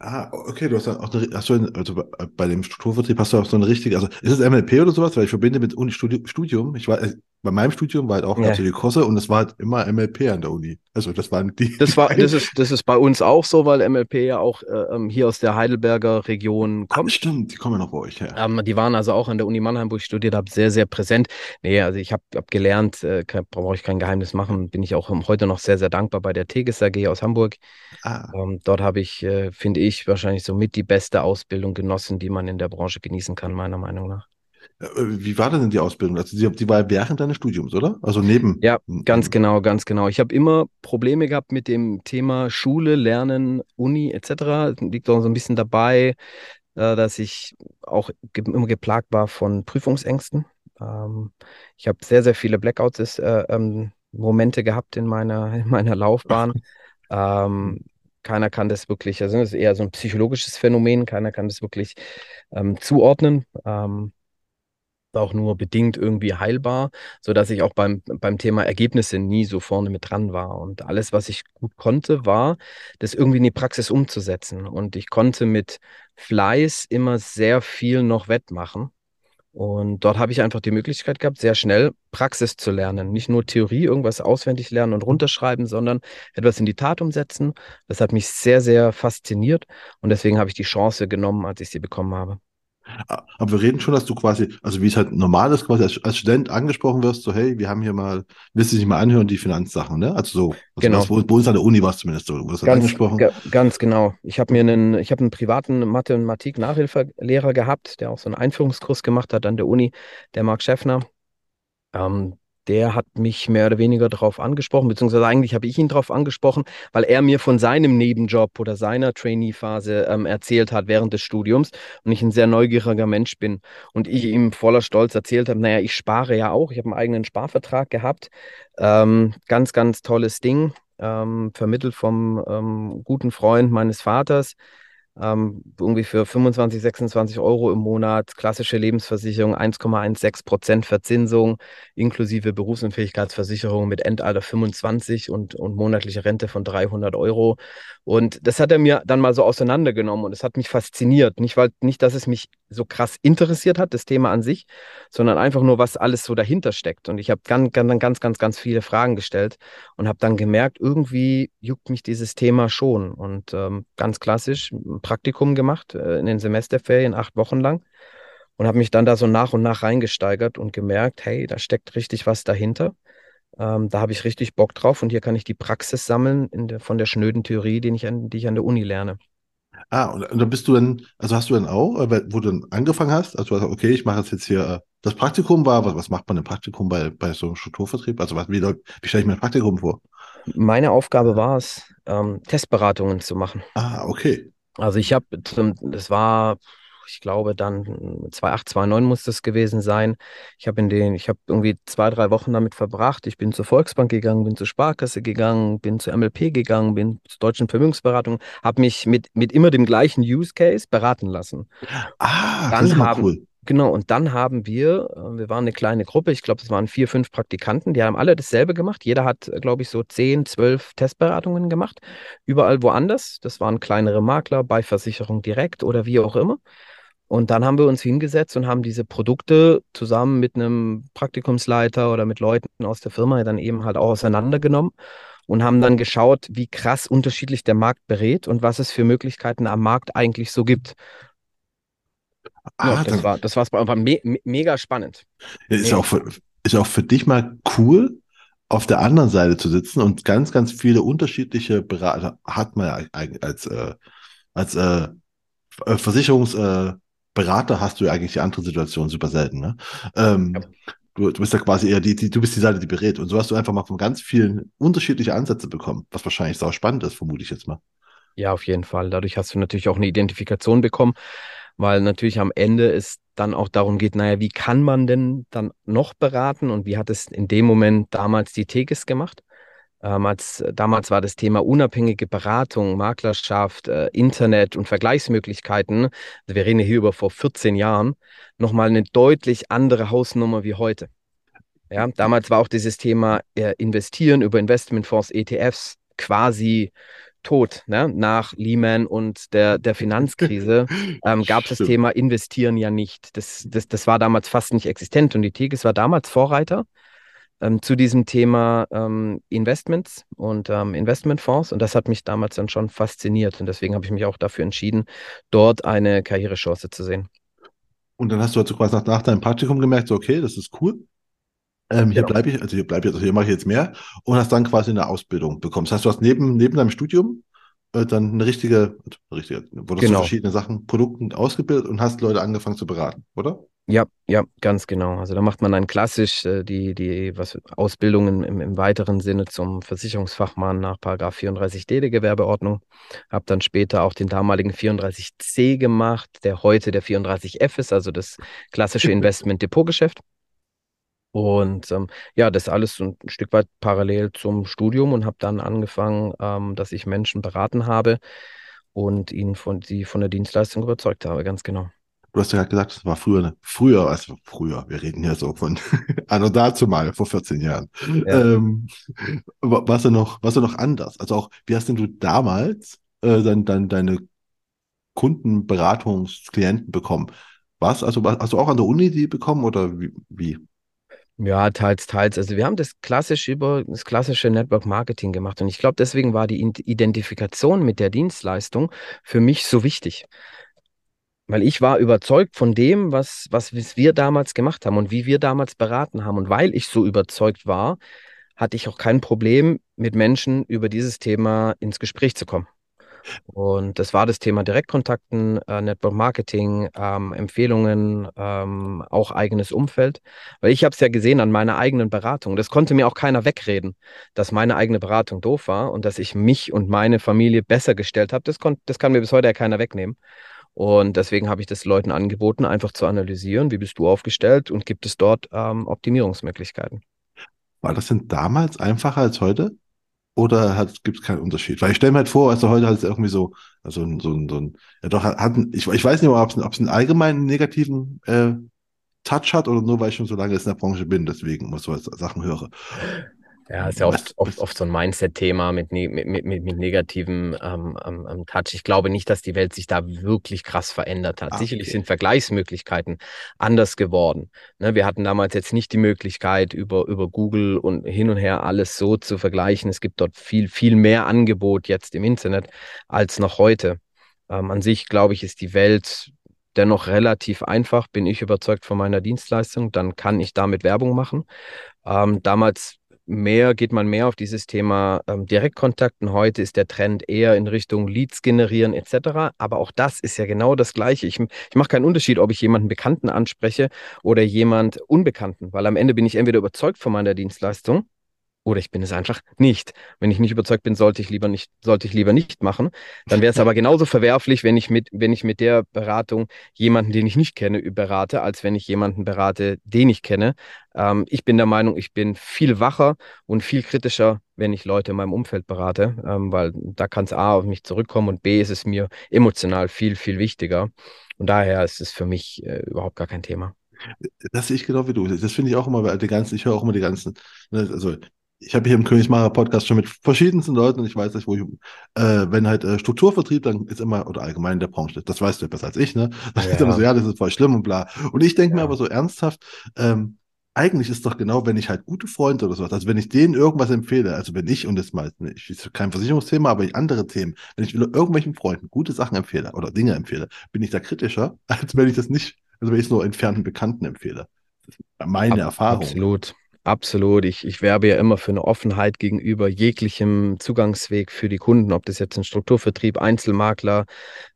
Ah, okay, du hast auch eine, hast du also bei dem Strukturvertrieb hast du auch so eine richtige, also ist es MLP oder sowas? Weil ich verbinde mit Uni Studium, ich äh, bei meinem Studium war halt auch, Ja. ja die Kurse und es war halt immer MLP an der Uni. Also das waren die, Das war, das ist, das ist bei uns auch so, weil MLP ja auch äh, ähm, hier aus der Heidelberger Region ah, kommt. stimmt, die kommen ja noch bei euch her. Ähm, die waren also auch an der Uni Mannheim, wo ich studiert habe, sehr, sehr präsent. Nee, also ich habe hab gelernt, äh, brauche ich kein Geheimnis machen, bin ich auch heute noch sehr, sehr dankbar bei der Tegis AG aus Hamburg. Ah, Ähm, dort habe ich, äh, finde ich, wahrscheinlich somit die beste Ausbildung genossen, die man in der Branche genießen kann, meiner Meinung nach. Äh, wie war denn die Ausbildung? Also die, die war während deines Studiums, oder? Also neben. Ja, ganz genau, ganz genau. Ich habe immer Probleme gehabt mit dem Thema Schule, Lernen, Uni etc. Liegt auch so ein bisschen dabei, äh, dass ich auch immer geplagt war von Prüfungsängsten. Ähm, ich habe sehr, sehr viele Blackouts, äh, ähm, Momente gehabt in meiner, in meiner Laufbahn. Ähm, keiner kann das wirklich, also das ist eher so ein psychologisches Phänomen, keiner kann das wirklich ähm, zuordnen. Ähm, auch nur bedingt irgendwie heilbar, sodass ich auch beim, beim Thema Ergebnisse nie so vorne mit dran war. Und alles, was ich gut konnte, war, das irgendwie in die Praxis umzusetzen. Und ich konnte mit Fleiß immer sehr viel noch wettmachen. Und dort habe ich einfach die Möglichkeit gehabt, sehr schnell Praxis zu lernen. Nicht nur Theorie, irgendwas auswendig lernen und runterschreiben, sondern etwas in die Tat umsetzen. Das hat mich sehr, sehr fasziniert. Und deswegen habe ich die Chance genommen, als ich sie bekommen habe. Aber wir reden schon, dass du quasi, also wie es halt normal ist, quasi als, als Student angesprochen wirst, so, hey, wir haben hier mal, willst du dich mal anhören, die Finanzsachen, ne? Also so, also Genau. was, wo, bei uns an der Uni war es zumindest so, wurde Ganz, angesprochen. ga, ganz genau. Ich habe mir einen, ich habe einen privaten Mathematik-Nachhilfelehrer gehabt, der auch so einen Einführungskurs gemacht hat an der Uni, der Marc Schäffner. Ähm, der hat mich mehr oder weniger darauf angesprochen, beziehungsweise eigentlich habe ich ihn darauf angesprochen, weil er mir von seinem Nebenjob oder seiner Trainee-Phase ähm, erzählt hat während des Studiums und ich ein sehr neugieriger Mensch bin. Und ich ihm voller Stolz erzählt habe, naja, ich spare ja auch, ich habe einen eigenen Sparvertrag gehabt, ähm, ganz, ganz tolles Ding, ähm, vermittelt vom ähm, guten Freund meines Vaters ähm, irgendwie für 25, 26 Euro im Monat, klassische Lebensversicherung, 1,16 Prozent Verzinsung, inklusive Berufsunfähigkeitsversicherung mit Endalter 25 und, und monatliche Rente von 300 Euro. Und das hat er mir dann mal so auseinandergenommen und es hat mich fasziniert. Nicht, weil, nicht, dass es mich so krass interessiert hat, das Thema an sich, sondern einfach nur, was alles so dahinter steckt. Und ich habe ganz, ganz, ganz, ganz, ganz viele Fragen gestellt und habe dann gemerkt, irgendwie juckt mich dieses Thema schon. Und ähm, ganz klassisch Praktikum gemacht äh, in den Semesterferien, acht Wochen lang. Und habe mich dann da so nach und nach reingesteigert und gemerkt, hey, da steckt richtig was dahinter. Ähm, da habe ich richtig Bock drauf und hier kann ich die Praxis sammeln der, von der schnöden Theorie, die ich an, die ich an der Uni lerne. Ah, und, und dann bist du dann, also hast du dann auch, äh, wo du dann angefangen hast, also okay, ich mache jetzt hier, äh, das Praktikum war, was, was macht man im Praktikum bei, bei so einem Strukturvertrieb? Also was, wie, wie stelle ich mir ein Praktikum vor? Meine Aufgabe war es, ähm, Testberatungen zu machen. Ah, okay. Also ich habe, das war, ich glaube dann 2008, 2009 muss das gewesen sein. Ich habe in den, ich habe irgendwie zwei, drei Wochen damit verbracht. Ich bin zur Volksbank gegangen, bin zur Sparkasse gegangen, bin zur MLP gegangen, bin zur Deutschen Vermögensberatung, habe mich mit, mit immer dem gleichen Use Case beraten lassen. Ah, das Dann ist aber haben, cool. Genau, und dann haben wir, äh, wir waren eine kleine Gruppe, ich glaube, es waren vier, fünf Praktikanten, die haben alle dasselbe gemacht. Jeder hat, äh, glaube ich, so zehn, zwölf Testberatungen gemacht, überall woanders. Das waren kleinere Makler bei Versicherung direkt oder wie auch immer. Und dann haben wir uns hingesetzt und haben diese Produkte zusammen mit einem Praktikumsleiter oder mit Leuten aus der Firma dann eben halt auch auseinandergenommen und haben dann geschaut, wie krass unterschiedlich der Markt berät und was es für Möglichkeiten am Markt eigentlich so gibt. Ja, Ah, das dann war, das war's, war me me mega spannend. ist ja Mega auch für, ist ja auch für dich mal cool, auf der anderen Seite zu sitzen und ganz, ganz viele unterschiedliche Berater hat man ja eigentlich als, äh, als äh, Versicherungsberater äh, Berater hast du ja eigentlich die andere Situation super selten, ne? Ja. Ähm, du, du bist ja quasi eher die, die, du bist die Seite, die berät. Und so hast du einfach mal von ganz vielen unterschiedliche Ansätze bekommen, was wahrscheinlich sau spannend ist, vermute ich jetzt mal. Ja, auf jeden Fall. Dadurch hast du natürlich auch eine Identifikation bekommen, weil natürlich am Ende es dann auch darum geht, naja, wie kann man denn dann noch beraten und wie hat es in dem Moment damals die Tegis gemacht? Ähm, als, damals war das Thema unabhängige Beratung, Maklerschaft, äh, Internet und Vergleichsmöglichkeiten, also wir reden hier über vor 14 Jahren, nochmal eine deutlich andere Hausnummer wie heute. Ja, damals war auch dieses Thema äh, Investieren über Investmentfonds, ETFs quasi tot. Ne? Nach Lehman und der, der Finanzkrise ähm, gab es das. Thema Investieren ja nicht. Das, das, das war damals fast nicht existent und die Tigris war damals Vorreiter ähm, zu diesem Thema ähm, Investments und ähm, Investmentfonds und das hat mich damals dann schon fasziniert und deswegen habe ich mich auch dafür entschieden, dort eine Karrierechance zu sehen. Und dann hast du also quasi nach, nach deinem Praktikum gemerkt, so, okay, das ist cool. Ähm, hier Genau. bleibe ich, also hier bleibe ich, also hier mache ich jetzt mehr und hast dann quasi eine Ausbildung bekommen. Das heißt, du hast neben, neben deinem Studium äh, dann eine richtige, also eine richtige, wurdest du Genau. verschiedene Sachen, Produkten ausgebildet und hast Leute angefangen zu beraten, oder? Ja, ja, ganz genau. Also da macht man dann klassisch äh, die, die was, Ausbildungen im, im weiteren Sinne zum Versicherungsfachmann nach Paragraph 34d der Gewerbeordnung. Habe dann später auch den damaligen 34c gemacht, der heute der 34f ist, also das klassische Investment-Depotgeschäft. Und ähm, ja, das alles so ein Stück weit parallel zum Studium und habe dann angefangen, ähm, dass ich Menschen beraten habe und ihnen von, sie von der Dienstleistung überzeugt habe, ganz genau. Du hast ja gerade gesagt, das war früher, ne? früher, also früher, wir reden hier so von anno dazu mal, vor 14 Jahren. Ja. Ähm, wa- warst du noch, warst du noch anders? Also auch, wie hast denn du damals äh, dann, dann deine Kundenberatungsklienten bekommen? Was? Also hast du auch an der Uni die bekommen oder wie? wie? Ja, teils, teils. Also wir haben das klassisch über das klassische Network Marketing gemacht und ich glaube, deswegen war die Id- Identifikation mit der Dienstleistung für mich so wichtig, weil ich war überzeugt von dem, was, was wir damals gemacht haben und wie wir damals beraten haben. Und weil ich so überzeugt war, hatte ich auch kein Problem, mit Menschen über dieses Thema ins Gespräch zu kommen. Und das war das Thema Direktkontakten, äh, Network Marketing, ähm, Empfehlungen, ähm, auch eigenes Umfeld. Weil ich habe es ja gesehen an meiner eigenen Beratung. Das konnte mir auch keiner wegreden, dass meine eigene Beratung doof war und dass ich mich und meine Familie besser gestellt habe. Das, das kann mir bis heute ja keiner wegnehmen. Und deswegen habe ich das Leuten angeboten, einfach zu analysieren, wie bist du aufgestellt und gibt es dort ähm, Optimierungsmöglichkeiten. War das denn damals einfacher als heute? Oder gibt es keinen Unterschied? Weil ich stelle mir halt vor, also heute halt irgendwie so, also ein- so ein, so ein, ja doch, hat, ein- ich, ich weiß nicht, ob es es einen allgemeinen negativen äh, Touch hat oder nur, weil ich schon so lange jetzt in der Branche bin, deswegen immer so Sachen höre. Ja, ist ja oft, oft, oft so ein Mindset-Thema mit, ne- mit, mit, mit mit negativem ähm, ähm, ähm, Touch. Ich glaube nicht, dass die Welt sich da wirklich krass verändert hat. ah, Sicherlich okay. sind Vergleichsmöglichkeiten anders geworden. Ne, wir hatten damals jetzt nicht die Möglichkeit, über, über Google und hin und her alles so zu vergleichen. Es gibt dort viel, viel mehr Angebot jetzt im Internet als noch heute. Ähm, an sich, glaube ich, ist die Welt dennoch relativ einfach. Bin ich überzeugt von meiner Dienstleistung, dann kann ich damit Werbung machen. Ähm, damals mehr geht man mehr auf dieses Thema ähm, Direktkontakten. Heute ist der Trend eher in Richtung Leads generieren etc. Aber auch das ist ja genau das Gleiche. Ich, ich mache keinen Unterschied, ob ich jemanden Bekannten anspreche oder jemand Unbekannten, weil am Ende bin ich entweder überzeugt von meiner Dienstleistung oder ich bin es einfach nicht. Wenn ich nicht überzeugt bin, sollte ich lieber nicht, sollte ich lieber nicht machen. Dann wäre es aber genauso verwerflich, wenn ich mit, wenn ich mit der Beratung jemanden, den ich nicht kenne, berate, als wenn ich jemanden berate, den ich kenne. Ähm, ich bin der Meinung, ich bin viel wacher und viel kritischer, wenn ich Leute in meinem Umfeld berate, ähm, weil da kann es A auf mich zurückkommen und B ist es mir emotional viel, viel wichtiger. Und daher ist es für mich äh, überhaupt gar kein Thema. Das sehe ich genau wie du. Das finde ich auch immer, die ganzen, ich höre auch immer die ganzen, ne, also ich habe hier im Königsmacher Podcast schon mit verschiedensten Leuten und ich weiß nicht, wo ich, äh, wenn halt äh, Strukturvertrieb, dann ist immer, oder allgemein in der Branche, das weißt du ja besser als ich, ne? Dann ja. ist immer so, ja, das ist voll schlimm und bla. Und ich denke ja. mir aber so ernsthaft, ähm, eigentlich ist doch genau, wenn ich halt gute Freunde oder sowas, also wenn ich denen irgendwas empfehle, also wenn ich, und das mal, ich ist kein Versicherungsthema, aber andere Themen, wenn ich irgendwelchen Freunden gute Sachen empfehle oder Dinge empfehle, bin ich da kritischer, als wenn ich das nicht, also wenn ich es nur entfernten Bekannten empfehle. Das ist meine Ab, Erfahrung. Absolut. Absolut. Ich, ich werbe ja immer für eine Offenheit gegenüber jeglichem Zugangsweg für die Kunden, ob das jetzt ein Strukturvertrieb, Einzelmakler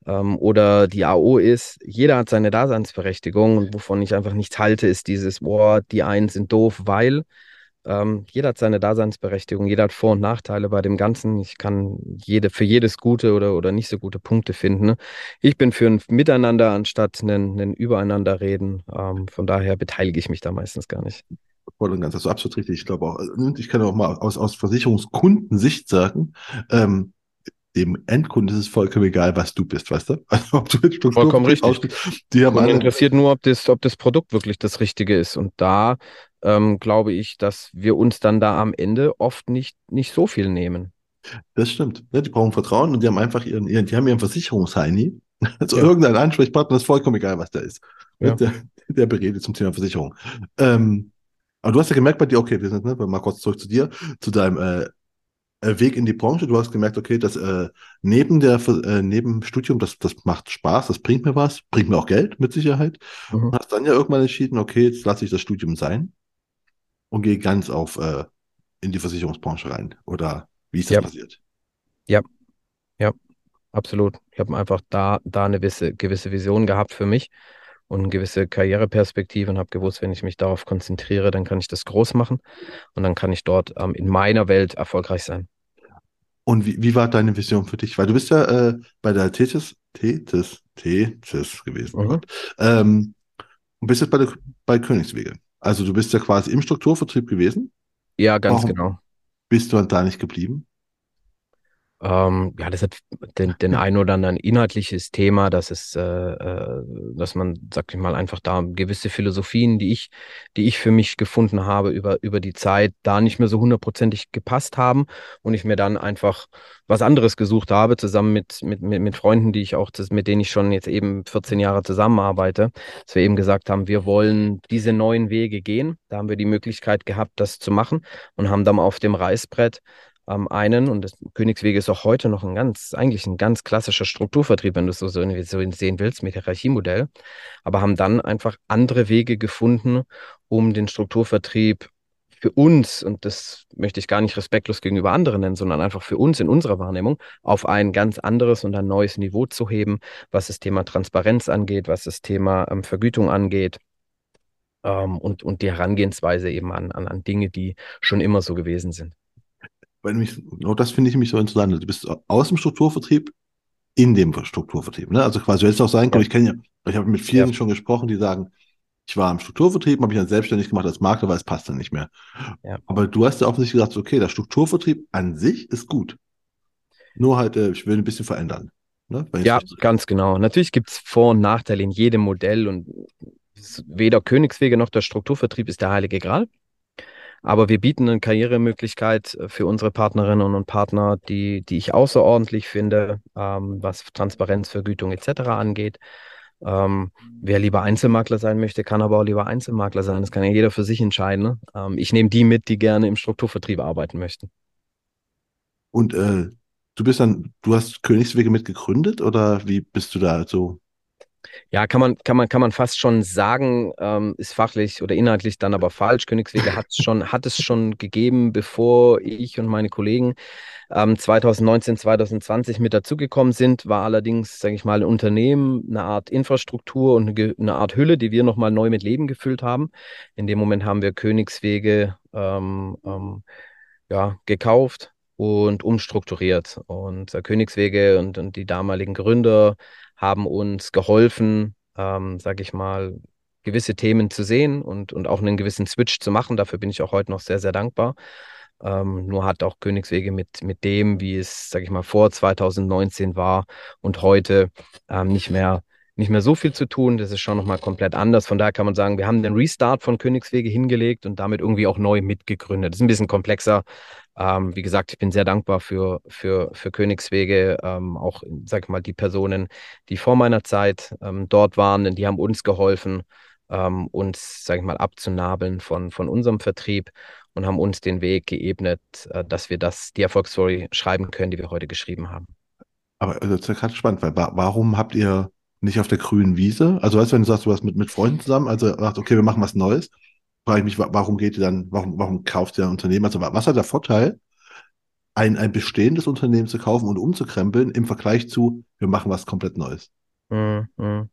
ähm, oder die AO ist. Jeder hat seine Daseinsberechtigung und wovon ich einfach nichts halte, ist dieses, boah, die einen sind doof, weil ähm, jeder hat seine Daseinsberechtigung, jeder hat Vor- und Nachteile bei dem Ganzen. Ich kann jede, für jedes gute oder, oder nicht so gute Punkte finden. Ne? Ich bin für ein Miteinander anstatt ein, ein Übereinander reden. Ähm, von daher beteilige ich mich da meistens gar nicht. Voll und ganz, ist absolut richtig. Ich glaube auch, und ich kann auch mal aus, aus Versicherungskundensicht sagen, ähm, dem Endkunden ist es vollkommen egal, was du bist, weißt du? Also ob du jetzt Vollkommen richtig. Die haben alle... interessiert nur, ob das, ob das Produkt wirklich das Richtige ist. Und da ähm, glaube ich, dass wir uns dann da am Ende oft nicht, nicht so viel nehmen. Das stimmt. Ja, die brauchen Vertrauen und die haben einfach ihren, ihren die haben ihren Versicherungsheini. Also ja. irgendein Ansprechpartner ist vollkommen egal, was der ist. Ja. Der, der berät zum Thema Versicherung. Ähm, aber du hast ja gemerkt bei dir, okay, wir sind, ne, mal kurz zurück zu dir, zu deinem äh, äh, Weg in die Branche. Du hast gemerkt, okay, das äh, neben der äh, neben Studium, das, das macht Spaß, das bringt mir was, bringt mir auch Geld mit Sicherheit. Mhm. Und hast dann ja irgendwann entschieden, okay, jetzt lasse ich das Studium sein und gehe ganz auf äh, in die Versicherungsbranche rein. Oder wie ist das ja. passiert? Ja, ja, absolut. Ich habe einfach da, da eine gewisse, gewisse Vision gehabt für mich und eine gewisse Karriereperspektive und habe gewusst, wenn ich mich darauf konzentriere, dann kann ich das groß machen und dann kann ich dort ähm, in meiner Welt erfolgreich sein. Und wie, wie war deine Vision für dich? Weil du bist ja äh, bei der Tethys, Tethys, Tethys gewesen. Mhm. Ähm, und bist jetzt bei, der, bei Königswege. Also du bist ja quasi im Strukturvertrieb gewesen. Ja, ganz Warum genau. Bist du da nicht geblieben? Ähm, ja, das hat den, den ein oder anderen inhaltliches Thema, dass es, äh, äh, dass man, sag ich mal, einfach da gewisse Philosophien, die ich, die ich für mich gefunden habe über, über die Zeit, da nicht mehr so hundertprozentig gepasst haben und ich mir dann einfach was anderes gesucht habe, zusammen mit, mit, mit, mit Freunden, die ich auch, mit denen ich schon jetzt eben 14 Jahre zusammenarbeite, dass wir eben gesagt haben, wir wollen diese neuen Wege gehen. Da haben wir die Möglichkeit gehabt, das zu machen und haben dann auf dem Reißbrett ähm, einen, und das Königswege ist auch heute noch ein ganz, eigentlich ein ganz klassischer Strukturvertrieb, wenn du es so, so sehen willst, mit Hierarchiemodell, aber haben dann einfach andere Wege gefunden, um den Strukturvertrieb für uns, und das möchte ich gar nicht respektlos gegenüber anderen nennen, sondern einfach für uns in unserer Wahrnehmung, auf ein ganz anderes und ein neues Niveau zu heben, was das Thema Transparenz angeht, was das Thema ähm, Vergütung angeht, ähm, und, und die Herangehensweise eben an, an, an Dinge, die schon immer so gewesen sind weil mich, genau das finde ich mich so interessant. Du bist aus dem Strukturvertrieb in dem Strukturvertrieb. Ne? Also quasi, du hättest auch sagen können, ja. ich kenne ja, ich habe mit vielen ja. schon gesprochen, die sagen, ich war im Strukturvertrieb, habe mich dann selbstständig gemacht als Makler, weil es passt dann nicht mehr. Ja. Aber du hast ja offensichtlich gesagt, okay, der Strukturvertrieb an sich ist gut. Nur halt, äh, ich will ein bisschen verändern. Ne? Ja, ganz genau. Natürlich gibt es Vor- und Nachteile in jedem Modell und weder Königswege noch der Strukturvertrieb ist der heilige Gral. Aber wir bieten eine Karrieremöglichkeit äh, für unsere Partnerinnen und Partner, die, die ich außerordentlich finde, ähm, was Transparenz, Vergütung etc. angeht. Ähm, wer lieber Einzelmakler sein möchte, kann aber auch lieber Einzelmakler sein. Das kann ja jeder für sich entscheiden. Ne? Ähm, ich nehme die mit, die gerne im Strukturvertrieb arbeiten möchten. Und äh, du bist dann, du hast Königswege mitgegründet oder wie bist du da so ja, kann man, kann man, kann man fast schon sagen, ähm, ist fachlich oder inhaltlich dann aber falsch. Königswege hat es schon, hat es schon gegeben, bevor ich und meine Kollegen ähm, 2019, 2020 mit dazugekommen sind, war allerdings, sage ich mal, ein Unternehmen, eine Art Infrastruktur und eine, eine Art Hülle, die wir nochmal neu mit Leben gefüllt haben. In dem Moment haben wir Königswege ähm, ähm, ja, gekauft und umstrukturiert. Und äh, Königswege und, und die damaligen Gründer haben uns geholfen, ähm, sage ich mal, gewisse Themen zu sehen und, und auch einen gewissen Switch zu machen. Dafür bin ich auch heute noch sehr, sehr dankbar. Ähm, nur hat auch Königswege mit, mit dem, wie es, sage ich mal, vor 2019 war und heute ähm, nicht mehr nicht mehr so viel zu tun. Das ist schon nochmal komplett anders. Von daher kann man sagen, wir haben den Restart von Königswege hingelegt und damit irgendwie auch neu mitgegründet. Das ist ein bisschen komplexer. Ähm, wie gesagt, ich bin sehr dankbar für, für, für Königswege, ähm, auch, sag ich mal, die Personen, die vor meiner Zeit ähm, dort waren, denn die haben uns geholfen, ähm, uns, sag ich mal, abzunabeln von, von unserem Vertrieb und haben uns den Weg geebnet, äh, dass wir das, die Erfolgsstory schreiben können, die wir heute geschrieben haben. Aber also, das ist gerade spannend, weil warum habt ihr nicht auf der grünen Wiese? Also weißt du, wenn du sagst, du warst mit, mit Freunden zusammen, also sagst, okay, wir machen was Neues, frage ich mich, warum geht ihr dann, warum, warum kauft ihr ein Unternehmen? Also was hat der Vorteil, ein, ein bestehendes Unternehmen zu kaufen und umzukrempeln im Vergleich zu, wir machen was komplett Neues? Mhm. mhm.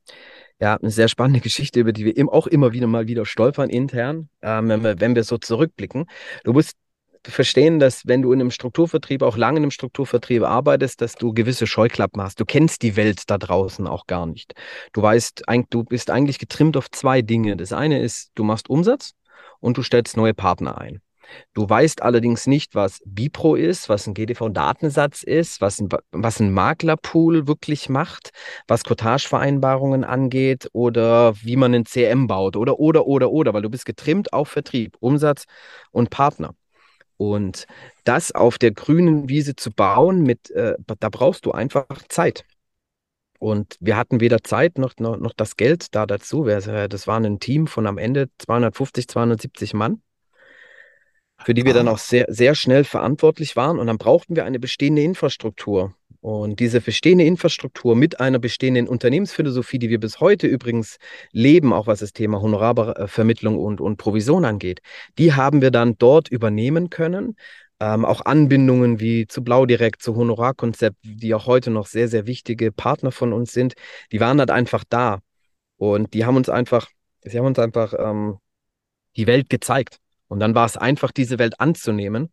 Ja, eine sehr spannende Geschichte, über die wir auch immer wieder mal wieder stolpern intern, ähm, wenn, wir, wenn wir so zurückblicken. Du musst verstehen, dass wenn du in einem Strukturvertrieb, auch lange in einem Strukturvertrieb arbeitest, dass du gewisse Scheuklappen hast. Du kennst die Welt da draußen auch gar nicht. Du weißt, du bist eigentlich getrimmt auf zwei Dinge. Das eine ist, du machst Umsatz und du stellst neue Partner ein. Du weißt allerdings nicht, was Bipro ist, was ein GDV-Datensatz ist, was ein, was ein Maklerpool wirklich macht, was Cottage-Vereinbarungen angeht oder wie man ein CM baut oder, oder, oder, oder, weil du bist getrimmt auf Vertrieb, Umsatz und Partner. Und das auf der grünen Wiese zu bauen, mit, äh, da brauchst du einfach Zeit. Und wir hatten weder Zeit noch, noch, noch das Geld da dazu. Das war ein Team von am Ende 250, 270 Mann für die wir dann ah. auch sehr, sehr schnell verantwortlich waren. Und dann brauchten wir eine bestehende Infrastruktur. Und diese bestehende Infrastruktur mit einer bestehenden Unternehmensphilosophie, die wir bis heute übrigens leben, auch was das Thema Honorarvermittlung und, und Provision angeht, die haben wir dann dort übernehmen können. Ähm, auch Anbindungen wie zu Blau direkt, zu Honorarkonzept, die auch heute noch sehr, sehr wichtige Partner von uns sind, die waren halt einfach da. Und die haben uns einfach, sie haben uns einfach ähm, die Welt gezeigt. Und dann war es einfach, diese Welt anzunehmen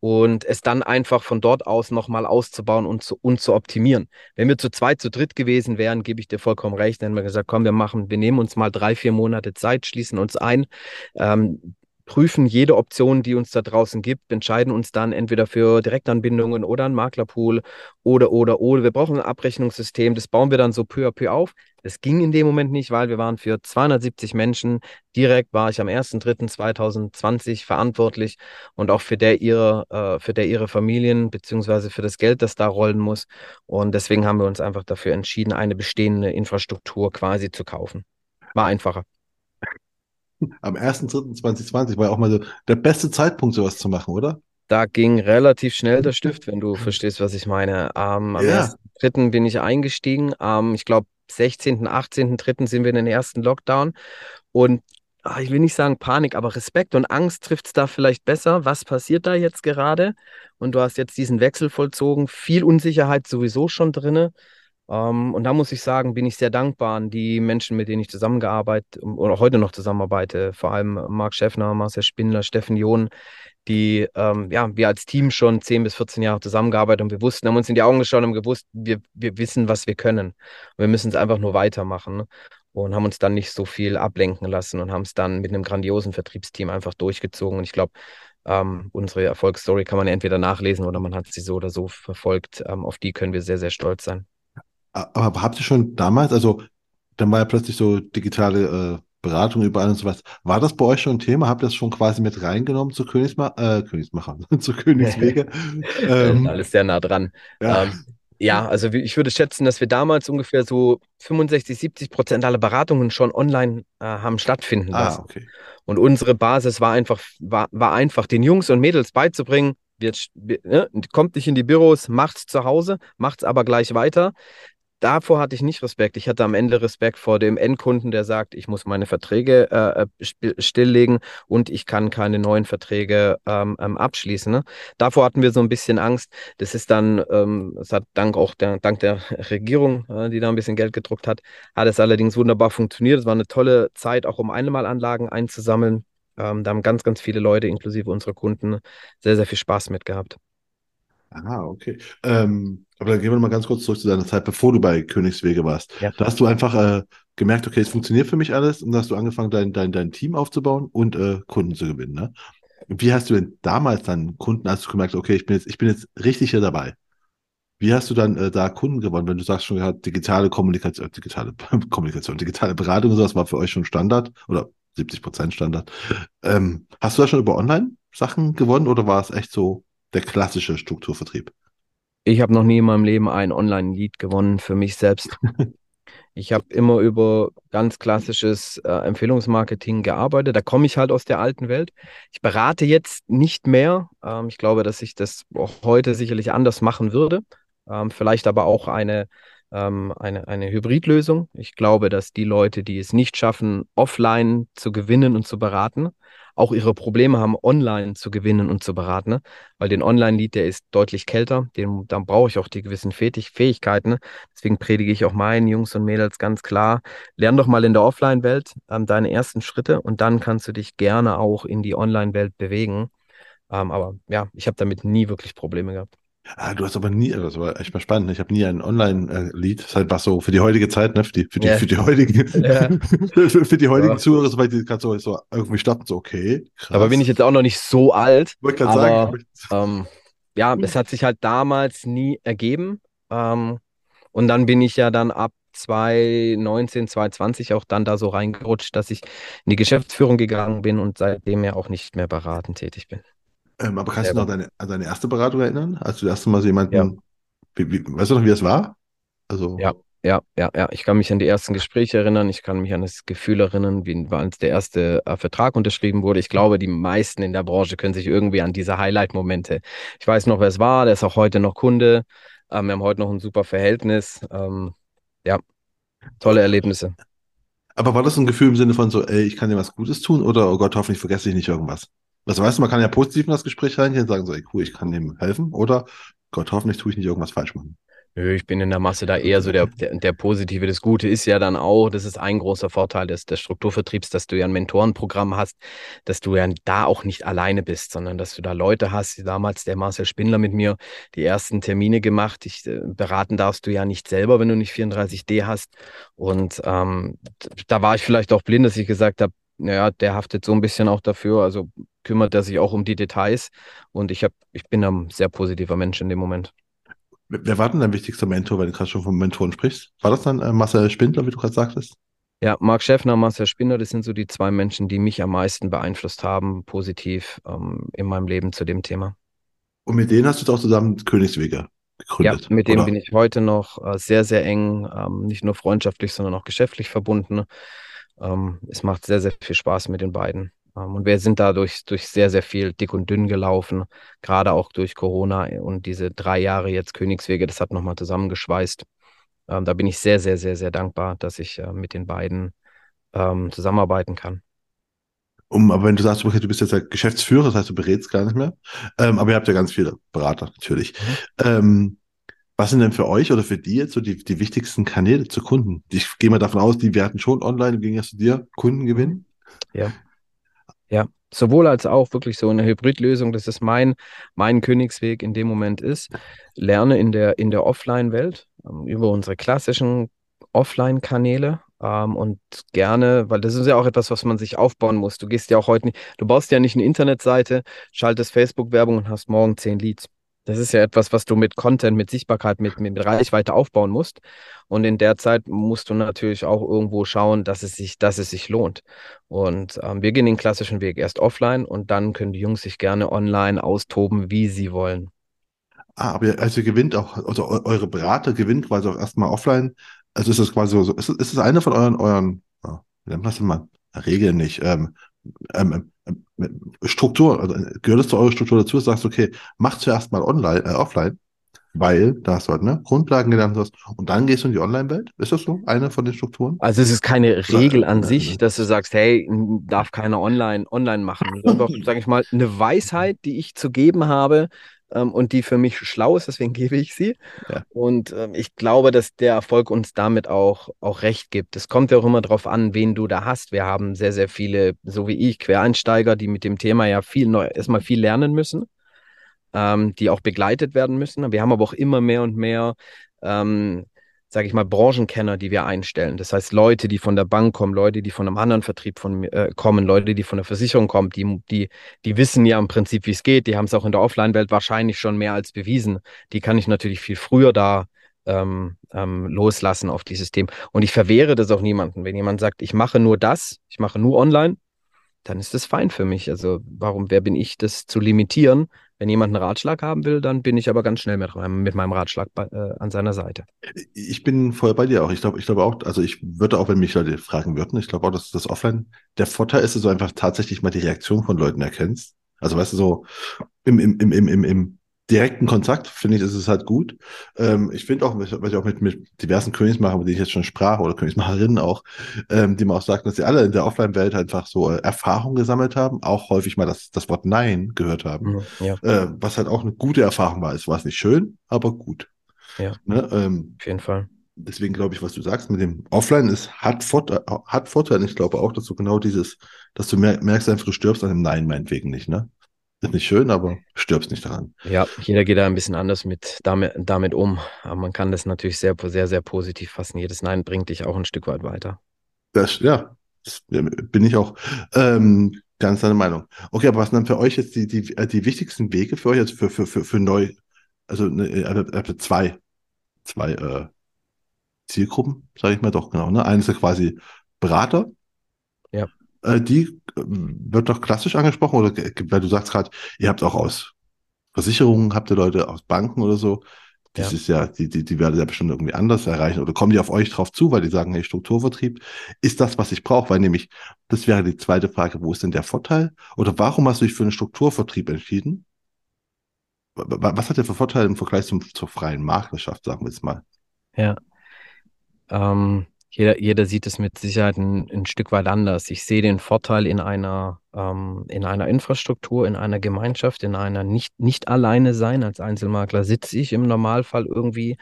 und es dann einfach von dort aus nochmal auszubauen und zu, und zu optimieren. Wenn wir zu zweit, zu dritt gewesen wären, gebe ich dir vollkommen recht, dann hätten wir gesagt, komm, wir machen, wir nehmen uns mal drei, vier Monate Zeit, schließen uns ein, ähm, prüfen jede Option, die uns da draußen gibt, entscheiden uns dann entweder für Direktanbindungen oder ein Maklerpool oder, oder, oder. Wir brauchen ein Abrechnungssystem, das bauen wir dann so peu à peu auf. Das ging in dem Moment nicht, weil wir waren für 270 Menschen. Direkt war ich am 1.3.2020 verantwortlich und auch für der ihre, äh, für der ihre Familien beziehungsweise für das Geld, das da rollen muss. Und deswegen haben wir uns einfach dafür entschieden, eine bestehende Infrastruktur quasi zu kaufen. War einfacher am 1.3.2020 war ja auch mal so der beste Zeitpunkt, sowas zu machen, oder? Da ging relativ schnell der Stift, wenn du verstehst, was ich meine. Ähm, am ja. 1.3. bin ich eingestiegen. Ähm, ich glaube, 16., 18.3. sind wir in den ersten Lockdown. Und ach, ich will nicht sagen Panik, aber Respekt und Angst trifft es da vielleicht besser. Was passiert da jetzt gerade? Und du hast jetzt diesen Wechsel vollzogen. Viel Unsicherheit sowieso schon drin. Um, ähm, und da muss ich sagen, bin ich sehr dankbar an die Menschen, mit denen ich zusammengearbeitet oder heute noch zusammenarbeite. Vor allem Marc Schäffner, Marcel Spindler, Steffen John, die ähm, ja, wir als Team schon 10 bis 14 Jahre zusammengearbeitet und wir wussten, haben uns in die Augen geschaut und haben gewusst, wir, wir wissen, was wir können. Wir müssen es einfach nur weitermachen. Ne? Und haben uns dann nicht so viel ablenken lassen und haben es dann mit einem grandiosen Vertriebsteam einfach durchgezogen. Und ich glaube, ähm, unsere Erfolgsstory kann man entweder nachlesen oder man hat sie so oder so verfolgt. Ähm, auf die können wir sehr, sehr stolz sein. Aber habt ihr schon damals, also dann war ja plötzlich so digitale äh, Beratung überall und sowas. War das bei euch schon ein Thema? Habt ihr das schon quasi mit reingenommen zu Königsma äh, Königsmacher, zu Königswege? ähm, Alles sehr nah dran. Ja. Ähm, ja, also ich würde schätzen, dass wir damals ungefähr so 65, 70 Prozent aller Beratungen schon online äh, haben stattfinden ah, lassen. Okay. Und unsere Basis war einfach, war, war einfach, den Jungs und Mädels beizubringen, wird, ne, kommt nicht in die Büros, macht's zu Hause, macht's aber gleich weiter davor hatte ich nicht Respekt. Ich hatte am Ende Respekt vor dem Endkunden, der sagt, ich muss meine Verträge äh, äh stilllegen und ich kann keine neuen Verträge ähm, ähm, abschließen. Ne? Davor hatten wir so ein bisschen Angst. Das ist dann, ähm, es hat dank auch der, dank der Regierung, äh, die da ein bisschen Geld gedruckt hat, hat es allerdings wunderbar funktioniert. Es war eine tolle Zeit, auch um Einmalanlagen einzusammeln. Ähm, da haben ganz, ganz viele Leute, inklusive unserer Kunden, sehr, sehr viel Spaß mit gehabt. Ah, okay. Ähm, aber dann gehen wir mal ganz kurz zurück zu deiner Zeit, bevor du bei Königswege warst. Ja. Da hast du einfach äh, gemerkt, okay, es funktioniert für mich alles und da hast du angefangen, dein, dein, dein Team aufzubauen und äh, Kunden zu gewinnen. Ne? Wie hast du denn damals dann Kunden, als du gemerkt, okay, ich bin jetzt, ich bin jetzt richtig hier dabei? Wie hast du dann äh, da Kunden gewonnen, wenn du sagst schon gerade digitale Kommunikation, digitale Kommunikation, digitale Beratung und sowas war für euch schon Standard oder 70 Prozent Standard. Ähm, hast du da schon über Online-Sachen gewonnen oder war es echt so der klassische Strukturvertrieb? Ich habe noch nie in meinem Leben ein Online-Lead gewonnen für mich selbst. Ich habe immer über ganz klassisches äh, Empfehlungsmarketing gearbeitet. Da komme ich halt aus der alten Welt. Ich berate jetzt nicht mehr. Ähm, ich glaube, dass ich das auch heute sicherlich anders machen würde. Ähm, vielleicht aber auch eine, ähm, eine, eine Hybridlösung. Ich glaube, dass die Leute, die es nicht schaffen, offline zu gewinnen und zu beraten, auch ihre Probleme haben, online zu gewinnen und zu beraten. Ne? Weil den Online-Lead, der ist deutlich kälter. Den, dann brauche ich auch die gewissen Fähigkeiten. Ne? Deswegen predige ich auch meinen Jungs und Mädels ganz klar, lern doch mal in der Offline-Welt ähm, deine ersten Schritte und dann kannst du dich gerne auch in die Online-Welt bewegen. Ähm, aber ja, ich habe damit nie wirklich Probleme gehabt. Ah, du hast aber nie, das war echt mal spannend. Ich habe nie ein Online-Lied. Das ist halt was so für die heutige Zeit, ne? Für die, für die, Ja. für die heutigen, Ja. für, für die heutigen Ja. Zuhörer, soweit die gerade so, so irgendwie starten, so okay, krass. Aber bin ich jetzt auch noch nicht so alt. Wollte gerade sagen, Ähm, ja, es hat sich halt damals nie ergeben. Ähm, und dann bin ich ja dann ab 2019, 2020 auch dann da so reingerutscht, dass ich in die Geschäftsführung gegangen bin und seitdem ja auch nicht mehr beratend tätig bin. Ähm, aber kannst du selber. noch deine, an deine erste Beratung erinnern? Als du das erste Mal so jemanden, Ja. wie, wie, weißt du noch, wie das war? Also, Ja. Ja, ja, ja. Ich kann mich an die ersten Gespräche erinnern. Ich kann mich an das Gefühl erinnern, wie als der erste äh, Vertrag unterschrieben wurde. Ich glaube, die meisten in der Branche können sich irgendwie an diese Highlight-Momente. Ich weiß noch, wer es war. Der ist auch heute noch Kunde. Ähm, wir haben heute noch ein super Verhältnis. Ähm, ja, tolle Erlebnisse. Aber war das ein Gefühl im Sinne von so, ey, ich kann dir was Gutes tun oder, oh Gott, hoffentlich vergesse ich nicht irgendwas? Also weißt du, man kann ja positiv in das Gespräch reingehen und sagen so, ey, cool, ich kann dem helfen oder, Gott, hoffentlich tue ich nicht irgendwas falsch machen. Nö, ich bin in der Masse da eher so der, der, der Positive. Das Gute ist ja dann auch, das ist ein großer Vorteil des, des Strukturvertriebs, dass du ja ein Mentorenprogramm hast, dass du ja da auch nicht alleine bist, sondern dass du da Leute hast, damals der Marcel Spindler mit mir die ersten Termine gemacht. Ich, äh, beraten darfst du ja nicht selber, wenn du nicht 34D hast. Und ähm, da war ich vielleicht auch blind, dass ich gesagt habe, naja, der haftet so ein bisschen auch dafür, also kümmert er sich auch um die Details. Und ich hab, ich bin ein sehr positiver Mensch in dem Moment. Wer war denn dein wichtigster Mentor, wenn du gerade schon von Mentoren sprichst? War das dann äh, Marcel Spindler, wie du gerade sagtest? Ja, Marc Schäffner, Marcel Spinner, das sind so die zwei Menschen, die mich am meisten beeinflusst haben, positiv ähm, in meinem Leben zu dem Thema. Und mit denen hast du jetzt auch zusammen Königswege Ja, gegründet. mit dem oder? bin ich heute noch äh, sehr, sehr eng, ähm, nicht nur freundschaftlich, sondern auch geschäftlich verbunden. Ähm, es macht sehr, sehr viel Spaß mit den beiden. Ähm, und wir sind da durch, durch sehr, sehr viel dick und dünn gelaufen, gerade auch durch Corona und diese drei Jahre jetzt Königswege, das hat nochmal zusammengeschweißt. Ähm, da bin ich sehr, sehr, sehr, sehr dankbar, dass ich äh, mit den beiden ähm, zusammenarbeiten kann. Um, aber wenn du sagst, okay, du bist jetzt der Geschäftsführer, das heißt, du berätst gar nicht mehr. Ähm, aber ihr habt ja ganz viele Berater, natürlich. Ähm, was sind denn für euch oder für die jetzt so die, die wichtigsten Kanäle zu Kunden? Ich gehe mal davon aus, die werten schon online im Gegensatz zu dir Kunden gewinnen. Ja, sowohl als auch wirklich so eine Hybridlösung, dass es mein, mein Königsweg in dem Moment ist. Lerne in der, in der Offline-Welt ähm, über unsere klassischen Offline-Kanäle ähm, und gerne, weil das ist ja auch etwas, was man sich aufbauen muss. Du gehst ja auch heute nicht, du baust ja nicht eine Internetseite, schaltest Facebook-Werbung und hast morgen zehn Leads. Das ist ja etwas, was du mit Content, mit Sichtbarkeit, mit, mit Reichweite aufbauen musst. Und in der Zeit musst du natürlich auch irgendwo schauen, dass es sich, dass es sich lohnt. Und ähm, wir gehen den klassischen Weg erst offline und dann können die Jungs sich gerne online austoben, wie sie wollen. Ah, aber also ihr gewinnt auch, also eu- eure Berater gewinnen quasi auch erstmal offline. Also ist das quasi so, ist, ist es eine von euren, euren, ja, wie nennt man das mal? Regeln nicht, ähm, ähm, ähm, ähm, Struktur, also äh, gehört es zu eurer Struktur dazu, dass du sagst, okay, mach zuerst mal online, äh, offline, weil da hast du halt, ne, Grundlagen gelernt hast und dann gehst du in die Online-Welt. Ist das so? Eine von den Strukturen? Also es ist keine Regel an äh, sich, äh. dass du sagst, hey, darf keiner online, online machen. Das ist einfach, sage ich mal, eine Weisheit, die ich zu geben habe, ähm, und die für mich schlau ist, deswegen gebe ich sie. Ja. Und ähm, ich glaube, dass der Erfolg uns damit auch, auch recht gibt. Es kommt ja auch immer darauf an, wen du da hast. Wir haben sehr, sehr viele, so wie ich, Quereinsteiger, die mit dem Thema ja viel neu, erstmal viel lernen müssen, ähm, die auch begleitet werden müssen. Wir haben aber auch immer mehr und mehr ähm, sage ich mal, Branchenkenner, die wir einstellen. Das heißt, Leute, die von der Bank kommen, Leute, die von einem anderen Vertrieb von, äh, kommen, Leute, die von der Versicherung kommen, die, die, die wissen ja im Prinzip, wie es geht. Die haben es auch in der Offline-Welt wahrscheinlich schon mehr als bewiesen. Die kann ich natürlich viel früher da ähm, ähm, loslassen auf dieses Thema. Und ich verwehre das auch niemandem. Wenn jemand sagt, ich mache nur das, ich mache nur online, dann ist das fein für mich. Also warum, wer bin ich, das zu limitieren? Wenn jemand einen Ratschlag haben will, dann bin ich aber ganz schnell mit, mit meinem Ratschlag bei, äh, an seiner Seite. Ich bin voll bei dir auch. Ich glaube, ich glaube auch, also ich würde auch, wenn mich Leute fragen würden, ich glaube auch, dass das Offline der Vorteil ist, dass du einfach tatsächlich mal die Reaktion von Leuten erkennst. Also weißt du, so im, im, im, im, im, im direkten Kontakt, finde ich, ist es halt gut. Ähm, ich finde auch, was ich auch mit, mit diversen Königsmachern, mit denen ich jetzt schon sprach, oder Königsmacherinnen auch, ähm, die mir auch sagten, dass sie alle in der Offline-Welt einfach so äh, Erfahrung gesammelt haben, auch häufig mal das, das Wort Nein gehört haben. Mhm, ja. äh, was halt auch eine gute Erfahrung war. Es war nicht schön, aber gut. Ja. Ne? Ähm, Auf jeden Fall. Deswegen glaube ich, was du sagst mit dem Offline ist, hat, Vorteil, hat Vorteile. Ich glaube auch, dass du genau dieses, dass du merkst einfach, du stirbst an dem Nein meinetwegen nicht, ne? Ist nicht schön, aber stirbst nicht daran. Ja, jeder geht da ein bisschen anders mit damit, damit um. Aber man kann das natürlich sehr, sehr, sehr positiv fassen. Jedes Nein bringt dich auch ein Stück weit weiter. Das, ja, das bin ich auch ähm, ganz deiner Meinung. Okay, aber was sind dann für euch jetzt die, die, äh, die wichtigsten Wege für euch jetzt für, für, für, für neu, also ne, äh, zwei, zwei äh, Zielgruppen, sage ich mal doch genau. Ne? Eine ist ja quasi Berater. Äh, die wird doch klassisch angesprochen oder weil du sagst gerade, ihr habt auch aus Versicherungen, habt ihr Leute aus Banken oder so. Das ja. ist ja, die, die, die werden ja bestimmt irgendwie anders erreichen oder kommen die auf euch drauf zu, weil die sagen, hey, Strukturvertrieb ist das, was ich brauche, weil nämlich, das wäre die zweite Frage, wo ist denn der Vorteil? Oder warum hast du dich für einen Strukturvertrieb entschieden? Was hat der für Vorteile im Vergleich zum, zur freien Maklerschaft, sagen wir jetzt mal? Ja. Ähm, jeder, jeder sieht es mit Sicherheit ein, ein Stück weit anders. Ich sehe den Vorteil in einer, ähm, in einer Infrastruktur, in einer Gemeinschaft, in einer nicht, nicht alleine sein. Als Einzelmakler sitze ich im Normalfall irgendwie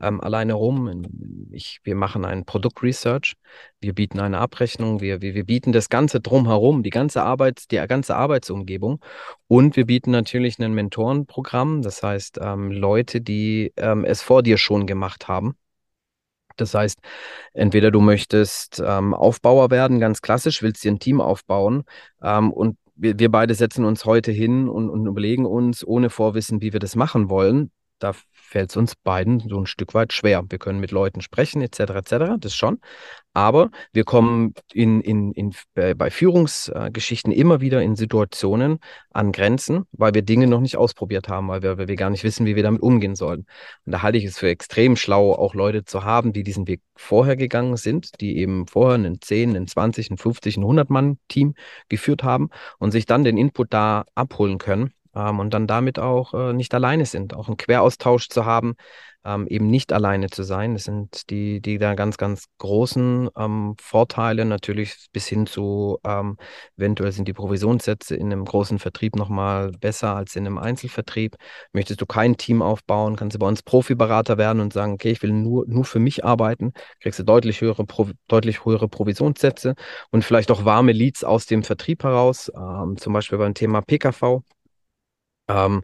ähm, alleine rum. Ich, wir machen ein Produktresearch, wir bieten eine Abrechnung, wir, wir, wir bieten das Ganze drumherum, die ganze Arbeit, die ganze Arbeitsumgebung. Und wir bieten natürlich ein Mentorenprogramm, das heißt ähm, Leute, die ähm, es vor dir schon gemacht haben das heißt, entweder du möchtest ähm, Aufbauer werden, ganz klassisch, willst dir ein Team aufbauen ähm, und wir, wir beide setzen uns heute hin und, und überlegen uns, ohne Vorwissen, wie wir das machen wollen. Da fällt es uns beiden so ein Stück weit schwer. Wir können mit Leuten sprechen, etc., etc., das schon. Aber wir kommen in, in, in, bei Führungsgeschichten immer wieder in Situationen an Grenzen, weil wir Dinge noch nicht ausprobiert haben, weil wir, weil wir gar nicht wissen, wie wir damit umgehen sollen. Und da halte ich es für extrem schlau, auch Leute zu haben, die diesen Weg vorher gegangen sind, die eben vorher einen 10, einen 20, einen 50, einen 100-Mann-Team geführt haben und sich dann den Input da abholen können ähm, und dann damit auch äh, nicht alleine sind, auch einen Queraustausch zu haben, ähm, eben nicht alleine zu sein. Das sind die, die da ganz, ganz großen ähm, Vorteile natürlich bis hin zu, ähm, eventuell sind die Provisionssätze in einem großen Vertrieb nochmal besser als in einem Einzelvertrieb. Möchtest du kein Team aufbauen, kannst du bei uns Profiberater werden und sagen, okay, ich will nur, nur für mich arbeiten, kriegst du deutlich höhere, deutlich höhere Provisionssätze und vielleicht auch warme Leads aus dem Vertrieb heraus, ähm, zum Beispiel beim Thema PKV. Ähm,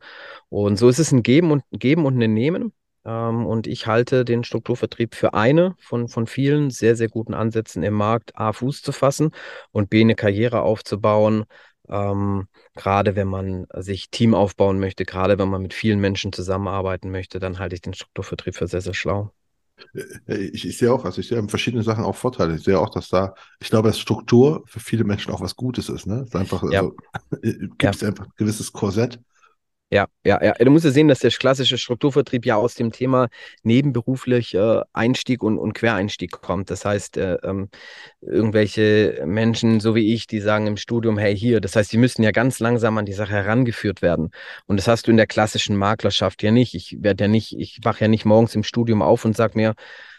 und so ist es ein Geben und, Geben und ein Nehmen. Ähm, und ich halte den Strukturvertrieb für eine von, von vielen sehr, sehr guten Ansätzen im Markt, A, Fuß zu fassen und B, eine Karriere aufzubauen. Ähm, gerade wenn man sich Team aufbauen möchte, gerade wenn man mit vielen Menschen zusammenarbeiten möchte, dann halte ich den Strukturvertrieb für sehr, sehr schlau. Äh, ich, ich sehe auch, also ich sehe in verschiedenen Sachen auch Vorteile. Ich sehe auch, dass da, ich glaube, dass Struktur für viele Menschen auch was Gutes ist. Ne? Es ist einfach, ja. also, gibt es ja. einfach ein gewisses Korsett, ja, ja, ja. Du musst ja sehen, dass der klassische Strukturvertrieb ja aus dem Thema nebenberuflich äh, Einstieg und, und Quereinstieg kommt. Das heißt, äh, ähm, irgendwelche Menschen, so wie ich, die sagen im Studium, hey, hier, das heißt, die müssen ja ganz langsam an die Sache herangeführt werden. Und das hast du in der klassischen Maklerschaft ja nicht. Ich werde ja nicht, ich wache ja nicht morgens im Studium auf und sag mir,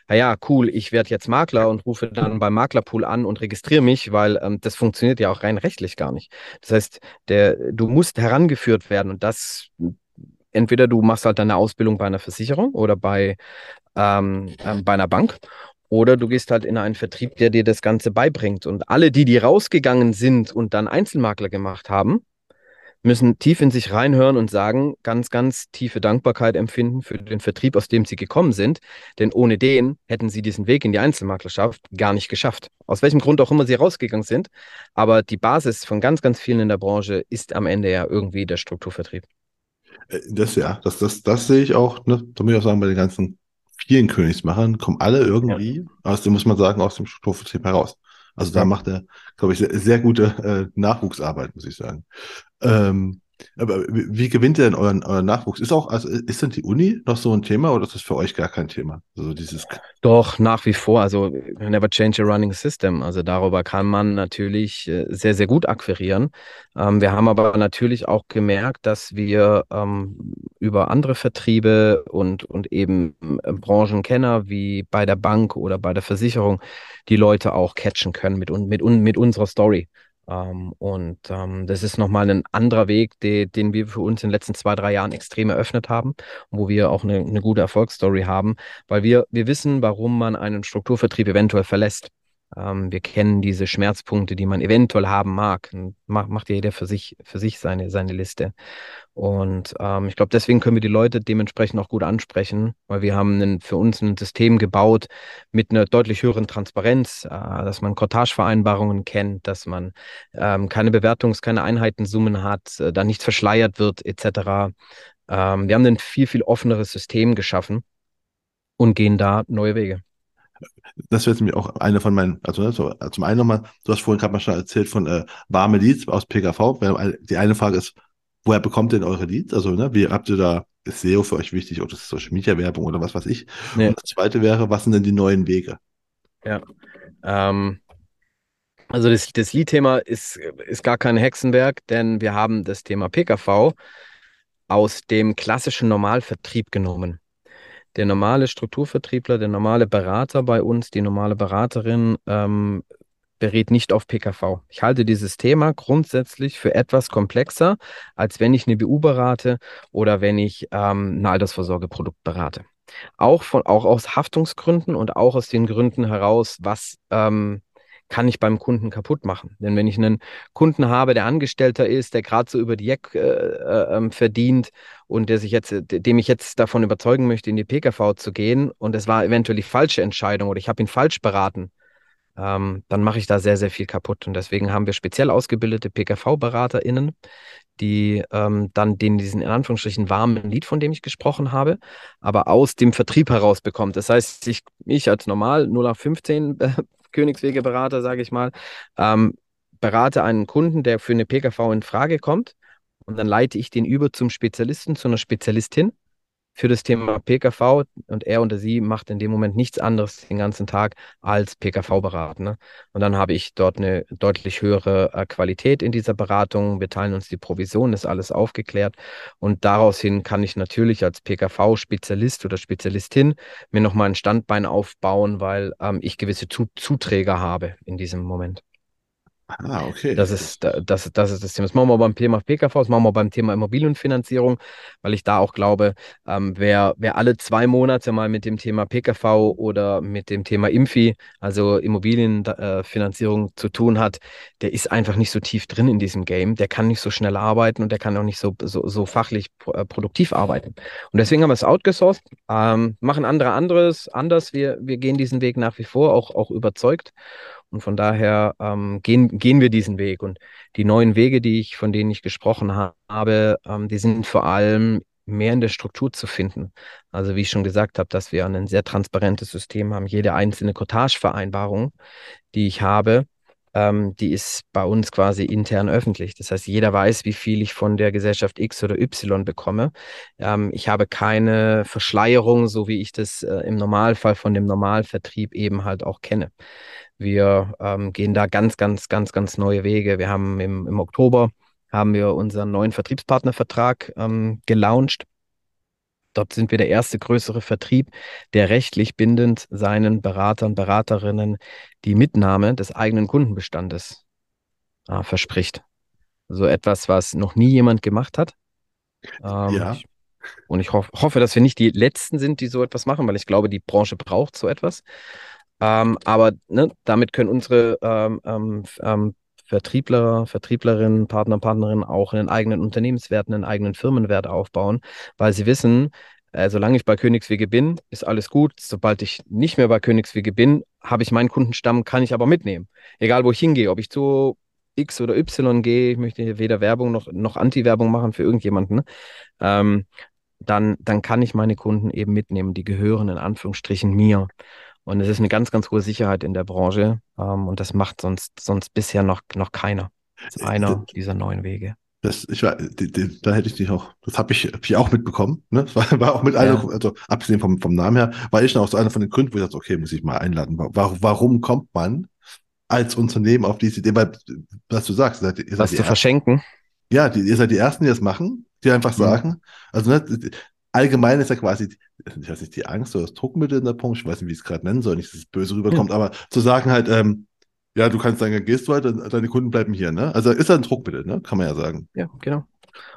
naja, cool, ich werde jetzt Makler und rufe dann beim Maklerpool an und registriere mich, weil ähm, das funktioniert ja auch rein rechtlich gar nicht. Das heißt, der, du musst herangeführt werden und das entweder du machst halt deine Ausbildung bei einer Versicherung oder bei, ähm, ähm, bei einer Bank. Oder du gehst halt in einen Vertrieb, der dir das Ganze beibringt. Und alle, die, die rausgegangen sind und dann Einzelmakler gemacht haben, müssen tief in sich reinhören und sagen, ganz, ganz tiefe Dankbarkeit empfinden für den Vertrieb, aus dem sie gekommen sind. Denn ohne den hätten sie diesen Weg in die Einzelmaklerschaft gar nicht geschafft. Aus welchem Grund auch immer sie rausgegangen sind. Aber die Basis von ganz, ganz vielen in der Branche ist am Ende ja irgendwie der Strukturvertrieb. Äh, das ja, das, das, das sehe ich auch, ne, da muss ich auch sagen, bei den ganzen vielen Königsmachern kommen alle irgendwie, ja. aus dem muss man sagen, aus dem Strukturvertrieb heraus. Also da macht er, glaube ich, sehr, sehr gute äh, Nachwuchsarbeit, muss ich sagen. Ähm, aber wie gewinnt ihr denn euren, euren Nachwuchs? Ist auch, also ist denn die Uni noch so ein Thema oder ist das für euch gar kein Thema? Also dieses Doch, nach wie vor. Also never change a running system. Also darüber kann man natürlich äh, sehr, sehr gut akquirieren. Ähm, wir haben aber natürlich auch gemerkt, dass wir ähm, über andere Vertriebe und, und eben äh, Branchenkenner wie bei der Bank oder bei der Versicherung die Leute auch catchen können mit, mit, mit unserer Story. Ähm, und ähm, das ist nochmal ein anderer Weg, de, den wir für uns in den letzten zwei, drei Jahren extrem eröffnet haben, wo wir auch eine, eine gute Erfolgsstory haben, weil wir, wir wissen, warum man einen Strukturvertrieb eventuell verlässt. Ähm, wir kennen diese Schmerzpunkte, die man eventuell haben mag. Macht, macht jeder für sich, für sich seine, seine Liste. Und ähm, ich glaube, deswegen können wir die Leute dementsprechend auch gut ansprechen, weil wir haben einen, für uns ein System gebaut mit einer deutlich höheren Transparenz, äh, dass man Cortage-Vereinbarungen kennt, dass man ähm, keine Bewertungs-, keine Einheitensummen hat, äh, da nichts verschleiert wird, etc. Ähm, wir haben ein viel, viel offeneres System geschaffen und gehen da neue Wege das wäre mir auch eine von meinen, also ne, so, zum einen nochmal, du hast vorhin gerade mal schon erzählt von äh, warme Leads aus PKV. Die eine Frage ist, woher bekommt ihr denn eure Leads? Also, ne, wie habt ihr da, ist SEO für euch wichtig oder ist Social Media Werbung oder was weiß ich? Nee. Und das zweite wäre, was sind denn die neuen Wege? Ja. Ähm, also das, das Lead-Thema ist, ist gar kein Hexenwerk, denn wir haben das Thema PKV aus dem klassischen Normalvertrieb genommen der normale Strukturvertriebler, der normale Berater bei uns, die normale Beraterin ähm, berät nicht auf PKV. Ich halte dieses Thema grundsätzlich für etwas komplexer, als wenn ich eine BU berate oder wenn ich ähm, ein Altersvorsorgeprodukt berate. Auch, von, auch aus Haftungsgründen und auch aus den Gründen heraus, was ähm, kann ich beim Kunden kaputt machen. Denn wenn ich einen Kunden habe, der Angestellter ist, der gerade so über die Jack äh, äh, ähm, verdient und der sich jetzt, dem ich jetzt davon überzeugen möchte, in die PKV zu gehen und es war eventuell die falsche Entscheidung oder ich habe ihn falsch beraten, ähm, dann mache ich da sehr, sehr viel kaputt. Und deswegen haben wir speziell ausgebildete PKV-BeraterInnen, die ähm, dann den diesen in Anführungsstrichen warmen Lied, von dem ich gesprochen habe, aber aus dem Vertrieb heraus bekommt. Das heißt, ich, ich als normal 0815 äh, Königswegeberater, sage ich mal, ähm, berate einen Kunden, der für eine PKV in Frage kommt und dann leite ich den über zum Spezialisten, zu einer Spezialistin für das Thema PKV und er oder sie macht in dem Moment nichts anderes den ganzen Tag als PKV beraten. Ne? Und dann habe ich dort eine deutlich höhere äh, Qualität in dieser Beratung. Wir teilen uns die Provision, ist alles aufgeklärt. Und daraus hin kann ich natürlich als PKV-Spezialist oder Spezialistin mir nochmal ein Standbein aufbauen, weil ähm, ich gewisse Zuträger habe in diesem Moment. Ah, okay. Das ist, das, das ist das Thema. Das machen wir beim Thema PKV, das machen wir beim Thema Immobilienfinanzierung, weil ich da auch glaube, ähm, wer, wer alle zwei Monate mal mit dem Thema PKV oder mit dem Thema Impfi, also Immobilienfinanzierung äh, zu tun hat, der ist einfach nicht so tief drin in diesem Game. Der kann nicht so schnell arbeiten und der kann auch nicht so, so, so fachlich äh, produktiv arbeiten. Und deswegen haben wir es outgesourced, ähm, machen andere anderes anders. Wir, wir gehen diesen Weg nach wie vor, auch, auch überzeugt. Und von daher ähm, gehen, gehen wir diesen Weg. Und die neuen Wege, die ich, von denen ich gesprochen habe, ähm, die sind vor allem mehr in der Struktur zu finden. Also wie ich schon gesagt habe, dass wir ein sehr transparentes System haben. Jede einzelne Cottage-Vereinbarung, die ich habe, ähm, die ist bei uns quasi intern öffentlich. Das heißt, jeder weiß, wie viel ich von der Gesellschaft X oder Y bekomme. Ähm, ich habe keine Verschleierung, so wie ich das äh, im Normalfall von dem Normalvertrieb eben halt auch kenne. Wir ähm, gehen da ganz, ganz, ganz, ganz neue Wege. Wir haben im, im Oktober haben wir unseren neuen Vertriebspartnervertrag ähm, gelauncht. Dort sind wir der erste größere Vertrieb, der rechtlich bindend seinen Beratern, Beraterinnen die Mitnahme des eigenen Kundenbestandes äh, verspricht. So etwas, was noch nie jemand gemacht hat. Ähm, ja. Und ich hoff, hoffe, dass wir nicht die Letzten sind, die so etwas machen, weil ich glaube, die Branche braucht so etwas. Ähm, aber ne, damit können unsere ähm, ähm, ähm, Vertriebler, Vertrieblerinnen, Partner, Partnerinnen auch einen eigenen Unternehmenswert, einen eigenen Firmenwert aufbauen, weil sie wissen, äh, solange ich bei Königswege bin, ist alles gut. Sobald ich nicht mehr bei Königswege bin, habe ich meinen Kundenstamm, kann ich aber mitnehmen. Egal, wo ich hingehe, ob ich zu X oder Y gehe, ich möchte hier weder Werbung noch, noch Anti-Werbung machen für irgendjemanden, ähm, dann, dann kann ich meine Kunden eben mitnehmen. Die gehören in Anführungsstrichen mir. Und es ist eine ganz, ganz hohe Sicherheit in der Branche. Ähm, und das macht sonst, sonst bisher noch, noch keiner. Das ist einer dieser neuen Wege. Das, ich war, die, die, da hätte ich dich auch, das habe ich, hab ich auch mitbekommen. Ne? Das war, war auch mit ja. einer, also abgesehen vom, vom Namen her, war ich auch so einer von den Gründen, wo ich dachte, okay, muss ich mal einladen. Warum, warum kommt man als Unternehmen auf diese Idee? Weil, was du sagst, ihr seid, ihr was zu verschenken? Ja, die, ihr seid die Ersten, die das machen, die einfach mhm. sagen, also ne, allgemein ist ja quasi, ich weiß nicht, die Angst oder das Druckmittel in der Punkt, ich weiß nicht, wie ich es gerade nennen soll, nicht, dass es böse rüberkommt, ja. aber zu sagen halt, ähm, ja, du kannst sagen, gehst du weiter, deine Kunden bleiben hier, ne? Also ist ja ein Druckmittel, ne? Kann man ja sagen. Ja, genau.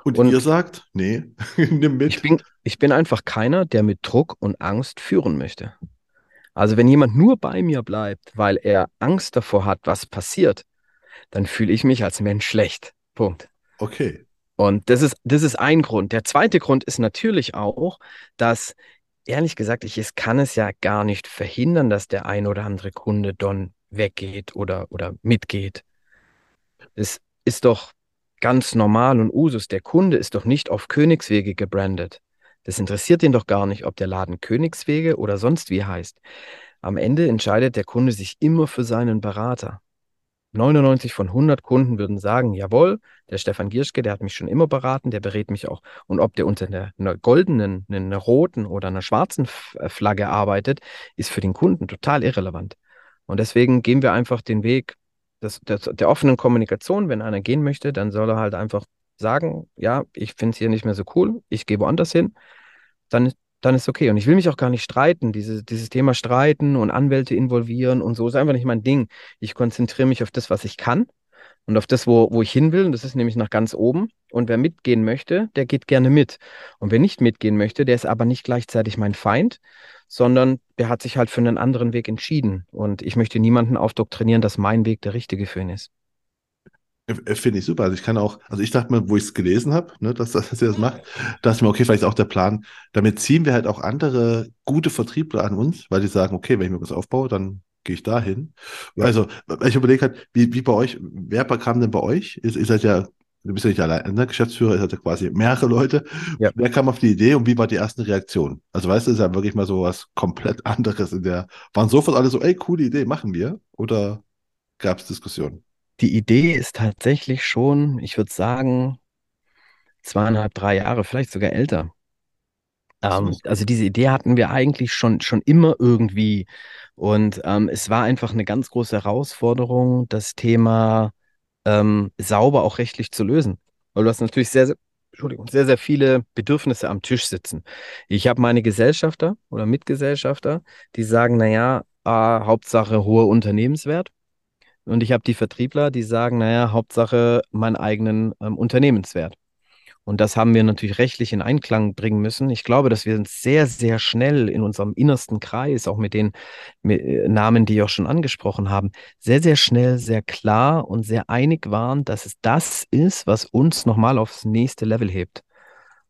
Und, und ihr sagt, nee, nimm mit. Ich bin, ich bin einfach keiner, der mit Druck und Angst führen möchte. Also wenn jemand nur bei mir bleibt, weil er Angst davor hat, was passiert, dann fühle ich mich als Mensch schlecht. Punkt. Okay. Und das ist, das ist ein Grund. Der zweite Grund ist natürlich auch, dass, ehrlich gesagt, ich es kann es ja gar nicht verhindern, dass der ein oder andere Kunde dann weggeht oder, oder mitgeht. Es ist doch ganz normal und Usus. Der Kunde ist doch nicht auf Königswege gebrandet. Das interessiert ihn doch gar nicht, ob der Laden Königswege oder sonst wie heißt. Am Ende entscheidet der Kunde sich immer für seinen Berater. 99 von 100 Kunden würden sagen, jawohl, der Stefan Gierschke, der hat mich schon immer beraten, der berät mich auch. Und ob der unter einer, einer goldenen, einer roten oder einer schwarzen äh, Flagge arbeitet, ist für den Kunden total irrelevant. Und deswegen gehen wir einfach den Weg des, des, der offenen Kommunikation. Wenn einer gehen möchte, dann soll er halt einfach sagen, ja, ich finde es hier nicht mehr so cool, ich gehe woanders hin. Dann dann ist okay. Und ich will mich auch gar nicht streiten. Diese, dieses Thema streiten und Anwälte involvieren und so ist einfach nicht mein Ding. Ich konzentriere mich auf das, was ich kann und auf das, wo, wo ich hin will. Und das ist nämlich nach ganz oben. Und wer mitgehen möchte, der geht gerne mit. Und wer nicht mitgehen möchte, der ist aber nicht gleichzeitig mein Feind, sondern der hat sich halt für einen anderen Weg entschieden. Und ich möchte niemanden aufdoktrinieren, dass mein Weg der richtige für ihn ist. Äh, finde ich super. Also ich kann auch, also ich dachte mal, wo ich es gelesen habe, ne, dass, dass ihr das macht, dachte ich mir, okay, vielleicht auch der Plan. Damit ziehen wir halt auch andere gute Vertriebler an uns, weil die sagen, okay, wenn ich mir was aufbaue, dann gehe ich dahin. Ja. Also ich überlege halt, wie, wie bei euch, wer kam denn bei euch? Ihr, ihr seid ja, du bist ja nicht allein, ne? Geschäftsführer, ihr seid ja quasi mehrere Leute. Ja. Wer kam auf die Idee und wie war die erste Reaktion? Also weißt du, ist ja wirklich mal so was komplett anderes in der, waren sofort alle so, ey, coole Idee, machen wir? Oder gab es Diskussionen? Die Idee ist tatsächlich schon, ich würde sagen, zweieinhalb, drei Jahre, vielleicht sogar älter. Ähm, also diese Idee hatten wir eigentlich schon, schon immer irgendwie. Und ähm, es war einfach eine ganz große Herausforderung, das Thema ähm, sauber auch rechtlich zu lösen. Weil du hast natürlich sehr, sehr, Entschuldigung, sehr, sehr viele Bedürfnisse am Tisch sitzen. Ich habe meine Gesellschafter oder Mitgesellschafter, die sagen, naja, äh, Hauptsache hoher Unternehmenswert. Und ich habe die Vertriebler, die sagen, naja, Hauptsache meinen eigenen ähm, Unternehmenswert. Und das haben wir natürlich rechtlich in Einklang bringen müssen. Ich glaube, dass wir uns sehr, sehr schnell in unserem innersten Kreis, auch mit den äh, Namen, die ich auch schon angesprochen haben, sehr, sehr schnell, sehr klar und sehr einig waren, dass es das ist, was uns nochmal aufs nächste Level hebt.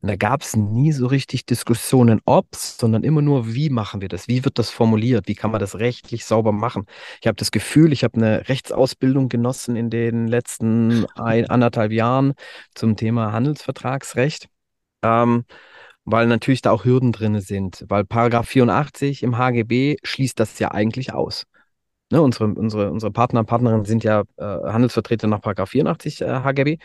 Und da gab es nie so richtig Diskussionen, ob, sondern immer nur, wie machen wir das? Wie wird das formuliert? Wie kann man das rechtlich sauber machen? Ich habe das Gefühl, ich habe eine Rechtsausbildung genossen in den letzten ein, anderthalb Jahren zum Thema Handelsvertragsrecht. Ähm, weil natürlich da auch Hürden drin sind, weil Paragraph 84 im HGB schließt das ja eigentlich aus. Ne, unsere, unsere, unsere Partner und Partnerinnen sind ja äh, Handelsvertreter nach Paragraph 84 äh, HGB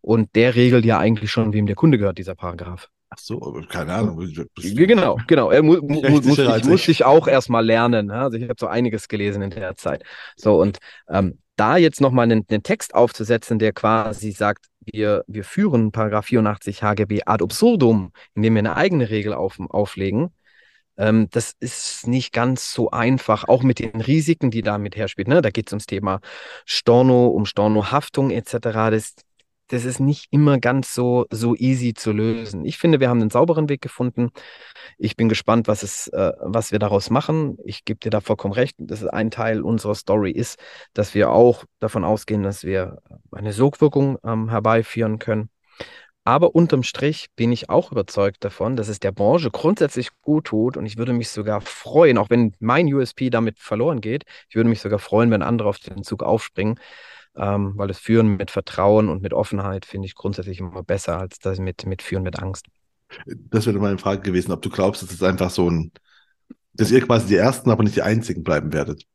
und der regelt ja eigentlich schon, wem der Kunde gehört, dieser Paragraph. Ach so, keine Ahnung. Genau, genau. Er mu mu muss, ich, muss ich auch erstmal lernen. Also ich habe so einiges gelesen in der Zeit. So, und ähm, da jetzt nochmal einen, einen Text aufzusetzen, der quasi sagt, wir, wir führen Paragraph 84 HGB ad absurdum, indem wir eine eigene Regel auf, auflegen, ähm, das ist nicht ganz so einfach, auch mit den Risiken, die damit herspielen. Ne? Da geht es ums Thema Storno, um Stornohaftung etc. Das das ist nicht immer ganz so, so easy zu lösen. Ich finde, wir haben einen sauberen Weg gefunden. Ich bin gespannt, was, es, äh, was wir daraus machen. Ich gebe dir da vollkommen recht. Das ist ein Teil unserer Story ist, dass wir auch davon ausgehen, dass wir eine Sogwirkung ähm, herbeiführen können. Aber unterm Strich bin ich auch überzeugt davon, dass es der Branche grundsätzlich gut tut und ich würde mich sogar freuen, auch wenn mein USP damit verloren geht, ich würde mich sogar freuen, wenn andere auf den Zug aufspringen, ähm, weil das Führen mit Vertrauen und mit Offenheit finde ich grundsätzlich immer besser als das mit, mit Führen mit Angst. Das wäre meine Frage gewesen, ob du glaubst, dass es einfach so ein, dass ihr quasi die Ersten, aber nicht die Einzigen bleiben werdet.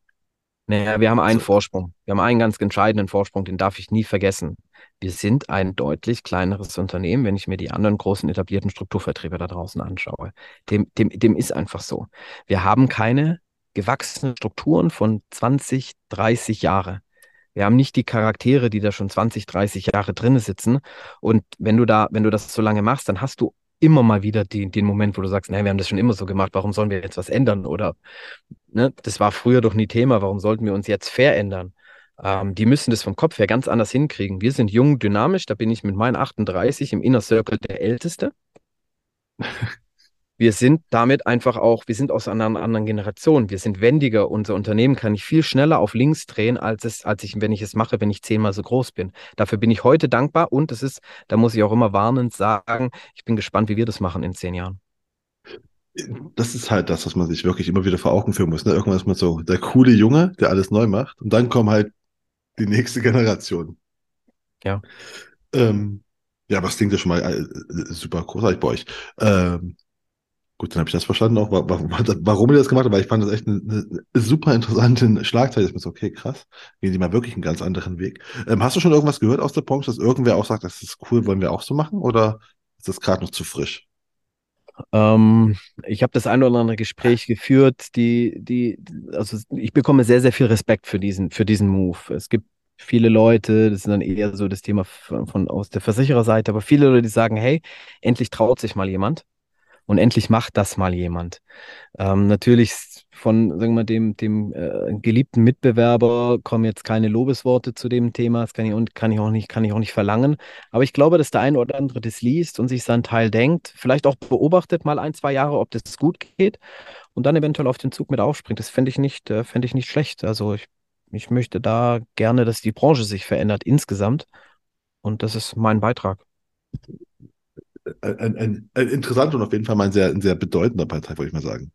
Naja, wir haben einen Vorsprung. Wir haben einen ganz entscheidenden Vorsprung, den darf ich nie vergessen. Wir sind ein deutlich kleineres Unternehmen, wenn ich mir die anderen großen etablierten Strukturvertriebe da draußen anschaue. Dem, dem, dem ist einfach so. Wir haben keine gewachsenen Strukturen von 20, 30 Jahre. Wir haben nicht die Charaktere, die da schon 20, 30 Jahre drin sitzen. Und wenn du da, wenn du das so lange machst, dann hast du immer mal wieder die, den Moment, wo du sagst, naja, wir haben das schon immer so gemacht, warum sollen wir jetzt was ändern? Oder ne, das war früher doch nie Thema, warum sollten wir uns jetzt verändern? Ähm, die müssen das vom Kopf her ganz anders hinkriegen. Wir sind jung, dynamisch, da bin ich mit meinen 38 im Inner Circle der Älteste. Wir sind damit einfach auch, wir sind aus einer anderen Generation. Wir sind wendiger. Unser Unternehmen kann ich viel schneller auf links drehen, als es, als ich, wenn ich es mache, wenn ich zehnmal so groß bin. Dafür bin ich heute dankbar und es ist, da muss ich auch immer warnend sagen, ich bin gespannt, wie wir das machen in zehn Jahren. Das ist halt das, was man sich wirklich immer wieder vor Augen führen muss. Ne? Irgendwann ist man so der coole Junge, der alles neu macht. Und dann kommt halt die nächste Generation. Ja. Ähm, ja, aber es klingt ja schon mal äh, super großartig bei euch. Ähm, Gut, dann habe ich das verstanden auch, warum ihr das gemacht habt, weil ich fand das echt eine, eine super interessante Schlagzeile. Ich bin so, okay, krass, gehen die mal wirklich einen ganz anderen Weg. Ähm, hast du schon irgendwas gehört aus der Branche, dass irgendwer auch sagt, das ist cool, wollen wir auch so machen? Oder ist das gerade noch zu frisch? Ähm, ich habe das ein oder andere Gespräch geführt, die, die, also ich bekomme sehr, sehr viel Respekt für diesen, für diesen Move. Es gibt viele Leute, das ist dann eher so das Thema von, von aus der Versichererseite, aber viele Leute, die sagen, hey, endlich traut sich mal jemand und endlich macht das mal jemand. Ähm, natürlich von, sagen wir dem, dem äh, geliebten Mitbewerber kommen jetzt keine Lobesworte zu dem Thema. Das kann ich, kann ich, auch nicht, kann ich auch nicht verlangen. Aber ich glaube, dass der ein oder andere das liest und sich seinen Teil denkt, vielleicht auch beobachtet mal ein, zwei Jahre, ob das gut geht und dann eventuell auf den Zug mit aufspringt. Das fände ich nicht, äh, fände ich nicht schlecht. Also ich, ich möchte da gerne, dass die Branche sich verändert insgesamt. Und das ist mein Beitrag ein, ein, ein interessanter und auf jeden Fall mal ein sehr, ein sehr bedeutender Beitrag, wollte ich mal sagen.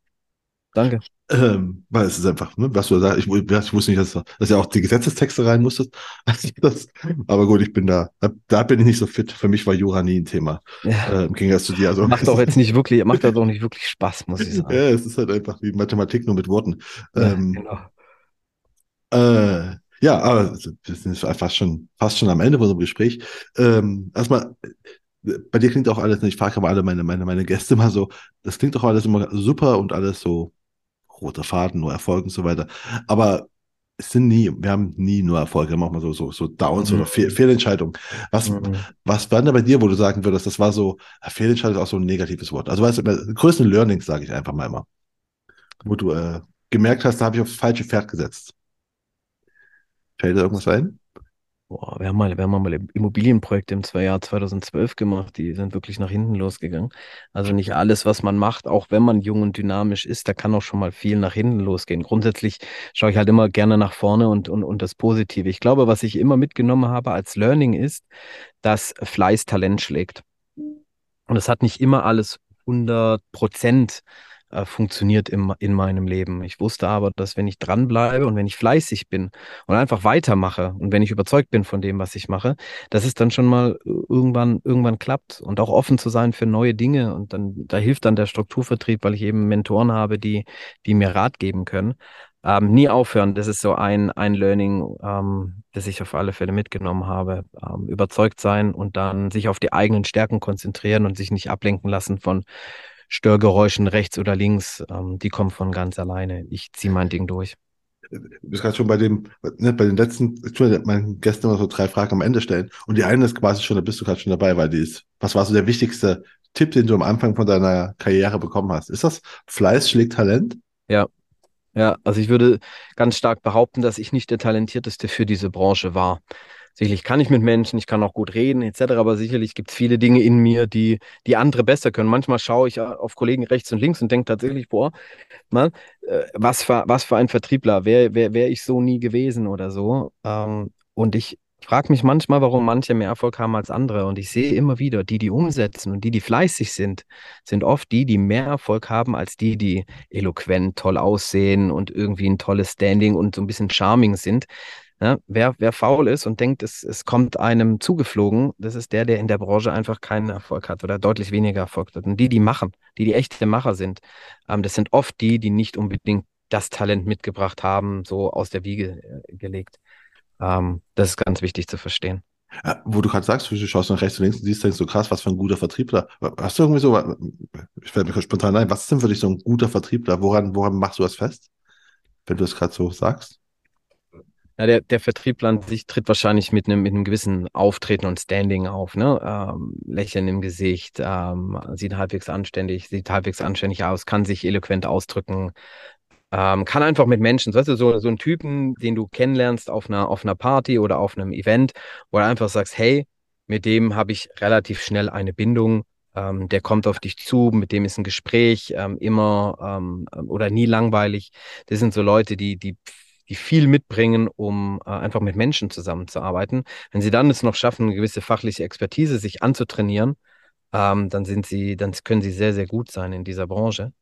Danke. Ähm, weil es ist einfach, ne, was du da sagst, ich, ich wusste nicht, dass, dass ja auch die Gesetzestexte rein musstest. das, aber gut, ich bin da, da, bin ich nicht so fit. Für mich war Jura nie ein Thema. Ja. Ähm, ging zu dir. Also, macht doch jetzt nicht wirklich, macht doch nicht wirklich Spaß, muss ich sagen. ja, es ist halt einfach wie Mathematik nur mit Worten. Ja, ähm, genau. Äh, ja, aber wir sind fast schon, fast schon am Ende von unserem Gespräch. Ähm, erstmal, bei dir klingt auch alles, ich frage aber alle meine, meine, meine Gäste mal so, das klingt doch alles immer super und alles so roter Faden, nur Erfolg und so weiter. Aber es sind nie, wir haben nie nur Erfolge, wir haben auch mal so, so, so Downs mhm. oder Fehl, Fehlentscheidungen. Was, mhm. was war denn bei dir, wo du sagen würdest, das war so, Fehlentscheidung ist auch so ein negatives Wort. Also weißt du, größten Learnings, sage ich einfach mal immer. Wo du äh, gemerkt hast, da habe ich aufs falsche Pferd gesetzt. Fällt dir irgendwas ein? Boah, wir haben mal, wir haben mal Immobilienprojekte im Jahr 2012 gemacht, die sind wirklich nach hinten losgegangen. Also nicht alles, was man macht, auch wenn man jung und dynamisch ist, da kann auch schon mal viel nach hinten losgehen. Grundsätzlich schaue ich halt immer gerne nach vorne und, und, und das Positive. Ich glaube, was ich immer mitgenommen habe als Learning ist, dass Fleiß Talent schlägt. Und es hat nicht immer alles 100 Prozent äh, funktioniert im, in meinem Leben. Ich wusste aber, dass wenn ich dranbleibe und wenn ich fleißig bin und einfach weitermache und wenn ich überzeugt bin von dem, was ich mache, dass es dann schon mal irgendwann, irgendwann klappt und auch offen zu sein für neue Dinge. Und dann, da hilft dann der Strukturvertrieb, weil ich eben Mentoren habe, die, die mir Rat geben können. Ähm, nie aufhören, das ist so ein, ein Learning, ähm, das ich auf alle Fälle mitgenommen habe. Ähm, überzeugt sein und dann sich auf die eigenen Stärken konzentrieren und sich nicht ablenken lassen von Störgeräuschen rechts oder links, ähm, die kommen von ganz alleine. Ich ziehe mein Ding durch. Du bist gerade schon bei dem, ne, bei den letzten, ich tue meinen Gästen immer so drei Fragen am Ende stellen. Und die eine ist quasi schon, da bist du gerade schon dabei, weil die ist, was war so der wichtigste Tipp, den du am Anfang von deiner Karriere bekommen hast? Ist das Fleiß schlägt Talent? Ja, Ja, also ich würde ganz stark behaupten, dass ich nicht der Talentierteste für diese Branche war. Sicherlich kann ich mit Menschen, ich kann auch gut reden, etc., aber sicherlich gibt es viele Dinge in mir, die, die andere besser können. Manchmal schaue ich auf Kollegen rechts und links und denke tatsächlich, boah, Mann, äh, was für, was für ein Vertriebler, wäre wär, wär ich so nie gewesen oder so. Ähm, und ich frage mich manchmal, warum manche mehr Erfolg haben als andere. Und ich sehe immer wieder, die, die umsetzen und die, die fleißig sind, sind oft die, die mehr Erfolg haben als die, die eloquent, toll aussehen und irgendwie ein tolles Standing und so ein bisschen charming sind. Ja, wer, wer faul ist und denkt, es, es kommt einem zugeflogen, das ist der, der in der Branche einfach keinen Erfolg hat oder deutlich weniger Erfolg hat. Und die, die machen, die, die echte Macher sind, ähm, das sind oft die, die nicht unbedingt das Talent mitgebracht haben, so aus der Wiege äh, gelegt. Ähm, das ist ganz wichtig zu verstehen. Ja, wo du gerade sagst, du schaust nach rechts und links und siehst, denkst so krass, was für ein guter Vertriebler. Hast du irgendwie so, ich fällt mir spontan ein, was ist denn für dich so ein guter Vertriebler? Woran, woran machst du das fest? Wenn du es gerade so sagst? Ja, der, der Vertriebler an sich tritt wahrscheinlich mit einem, mit einem gewissen Auftreten und Standing auf, ne? Ähm, Lächeln im Gesicht, ähm, sieht halbwegs anständig, sieht halbwegs anständig aus, kann sich eloquent ausdrücken, ähm, kann einfach mit Menschen, weißt du, so, so ein Typen, den du kennenlernst auf einer, auf einer Party oder auf einem Event, wo du einfach sagst, hey, mit dem habe ich relativ schnell eine Bindung, ähm, der kommt auf dich zu, mit dem ist ein Gespräch ähm, immer ähm, oder nie langweilig. Das sind so Leute, die, die die viel mitbringen, um äh, einfach mit Menschen zusammenzuarbeiten. Wenn sie dann es noch schaffen, eine gewisse fachliche Expertise sich anzutrainieren, ähm, dann sind sie, dann können sie sehr, sehr gut sein in dieser Branche.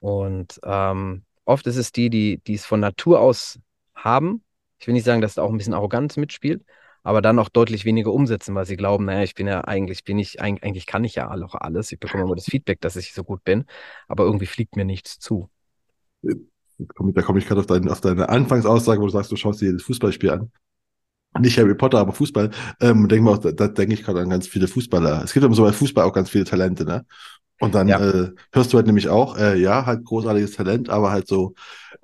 Und ähm, oft ist es die, die, die es von Natur aus haben. Ich will nicht sagen, dass da auch ein bisschen Arroganz mitspielt, aber dann auch deutlich weniger umsetzen, weil sie glauben, naja, ich bin ja eigentlich, bin ich, eigentlich kann ich ja auch alles. Ich bekomme immer das Feedback, dass ich so gut bin, aber irgendwie fliegt mir nichts zu da komme ich gerade auf, dein, auf deine Anfangsaussage, wo du sagst, du schaust dir jedes Fußballspiel an. Nicht Harry Potter, aber Fußball. Ähm, denke mal, da, da denke ich gerade an ganz viele Fußballer. Es gibt aber so bei Fußball auch ganz viele Talente, ne? Und dann ja. äh, hörst du halt nämlich auch, äh, ja, halt großartiges Talent, aber halt so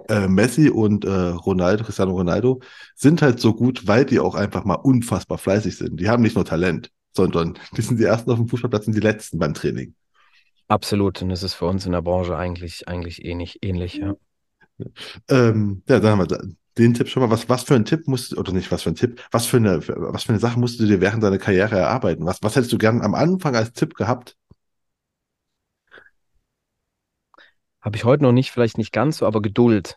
äh, Messi und äh, Ronaldo, Cristiano Ronaldo, sind halt so gut, weil die auch einfach mal unfassbar fleißig sind. Die haben nicht nur Talent, sondern die sind die Ersten auf dem Fußballplatz und die Letzten beim Training. Absolut. Und das ist für uns in der Branche eigentlich, eigentlich ähnlich, ähnlich, ja. Ähm, ja, dann haben wir den Tipp schon mal. Was, was für ein Tipp musst du, oder nicht was für ein Tipp, was für eine, was für eine Sache musst du dir während deiner Karriere erarbeiten? Was, was hättest du gern am Anfang als Tipp gehabt? Habe ich heute noch nicht, vielleicht nicht ganz so, aber Geduld.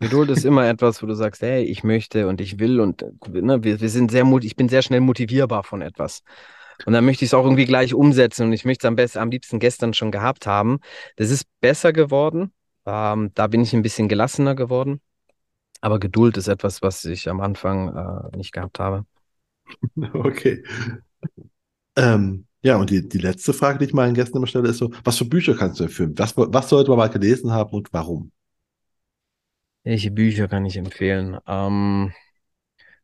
Geduld ist immer etwas, wo du sagst, hey, ich möchte und ich will und ne, wir, wir sind sehr, ich bin sehr schnell motivierbar von etwas. Und dann möchte ich es auch irgendwie gleich umsetzen und ich möchte es am besten, am liebsten gestern schon gehabt haben. Das ist besser geworden, ähm, da bin ich ein bisschen gelassener geworden. Aber Geduld ist etwas, was ich am Anfang äh, nicht gehabt habe. Okay. Ähm, ja, und die, die letzte Frage, die ich meinen Gästen immer stelle, ist so, was für Bücher kannst du empfehlen? Was, was sollte man mal gelesen haben und warum? Welche Bücher kann ich empfehlen? Ähm,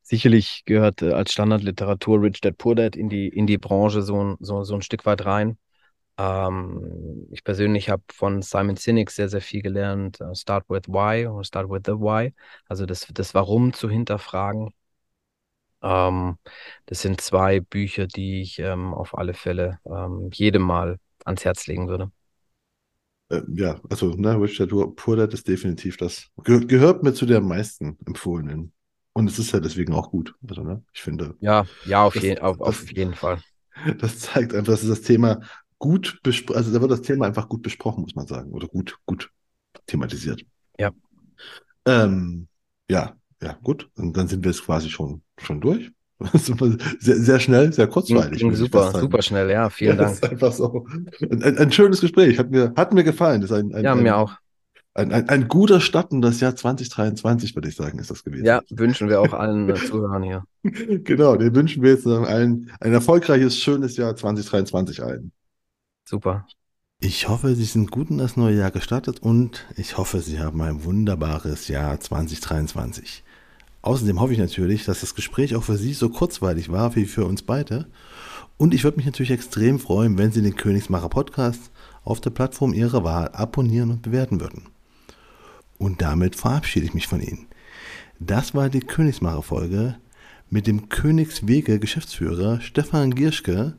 sicherlich gehört äh, als Standardliteratur Rich Dad Poor Dad in die, in die Branche so, so, so ein Stück weit rein. Ähm, ich persönlich habe von Simon Sinek sehr, sehr viel gelernt. Uh, start with why oder Start with the why. Also das, das Warum zu hinterfragen. Ähm, das sind zwei Bücher, die ich ähm, auf alle Fälle ähm, jedem Mal ans Herz legen würde. Äh, ja, also ne, Rich Dad Poor Dad ist definitiv das. Ge gehört mir zu der meisten empfohlenen. Und es ist ja deswegen auch gut. Also, ne, ich finde. Ja, ja, auf, das, je auf, auf jeden Fall. Das zeigt einfach, dass das Thema gut besprochen, also da wird das Thema einfach gut besprochen, muss man sagen, oder gut, gut thematisiert. Ja. Ähm, ja, ja, gut. Und dann sind wir jetzt quasi schon, schon durch. sehr, sehr schnell, sehr kurzweilig. Super, super schnell, ja, vielen ja, Dank. ist einfach so. Ein, ein, ein, schönes Gespräch, hat mir, hat mir gefallen. Das ist ein, ein, ja, mir auch. Ein, ein, ein guter Start in das Jahr 2023, würde ich sagen, ist das gewesen. Ja, wünschen wir auch allen äh, Zuhörern hier. genau, den wünschen wir jetzt allen ein erfolgreiches, schönes Jahr 2023 allen. Super. Ich hoffe, Sie sind gut in das neue Jahr gestartet und ich hoffe, Sie haben ein wunderbares Jahr 2023. Außerdem hoffe ich natürlich, dass das Gespräch auch für Sie so kurzweilig war wie für uns beide. Und ich würde mich natürlich extrem freuen, wenn Sie den Königsmacher Podcast auf der Plattform Ihrer Wahl abonnieren und bewerten würden. Und damit verabschiede ich mich von Ihnen. Das war die Königsmacher Folge mit dem Königswege Geschäftsführer Stefan Gierschke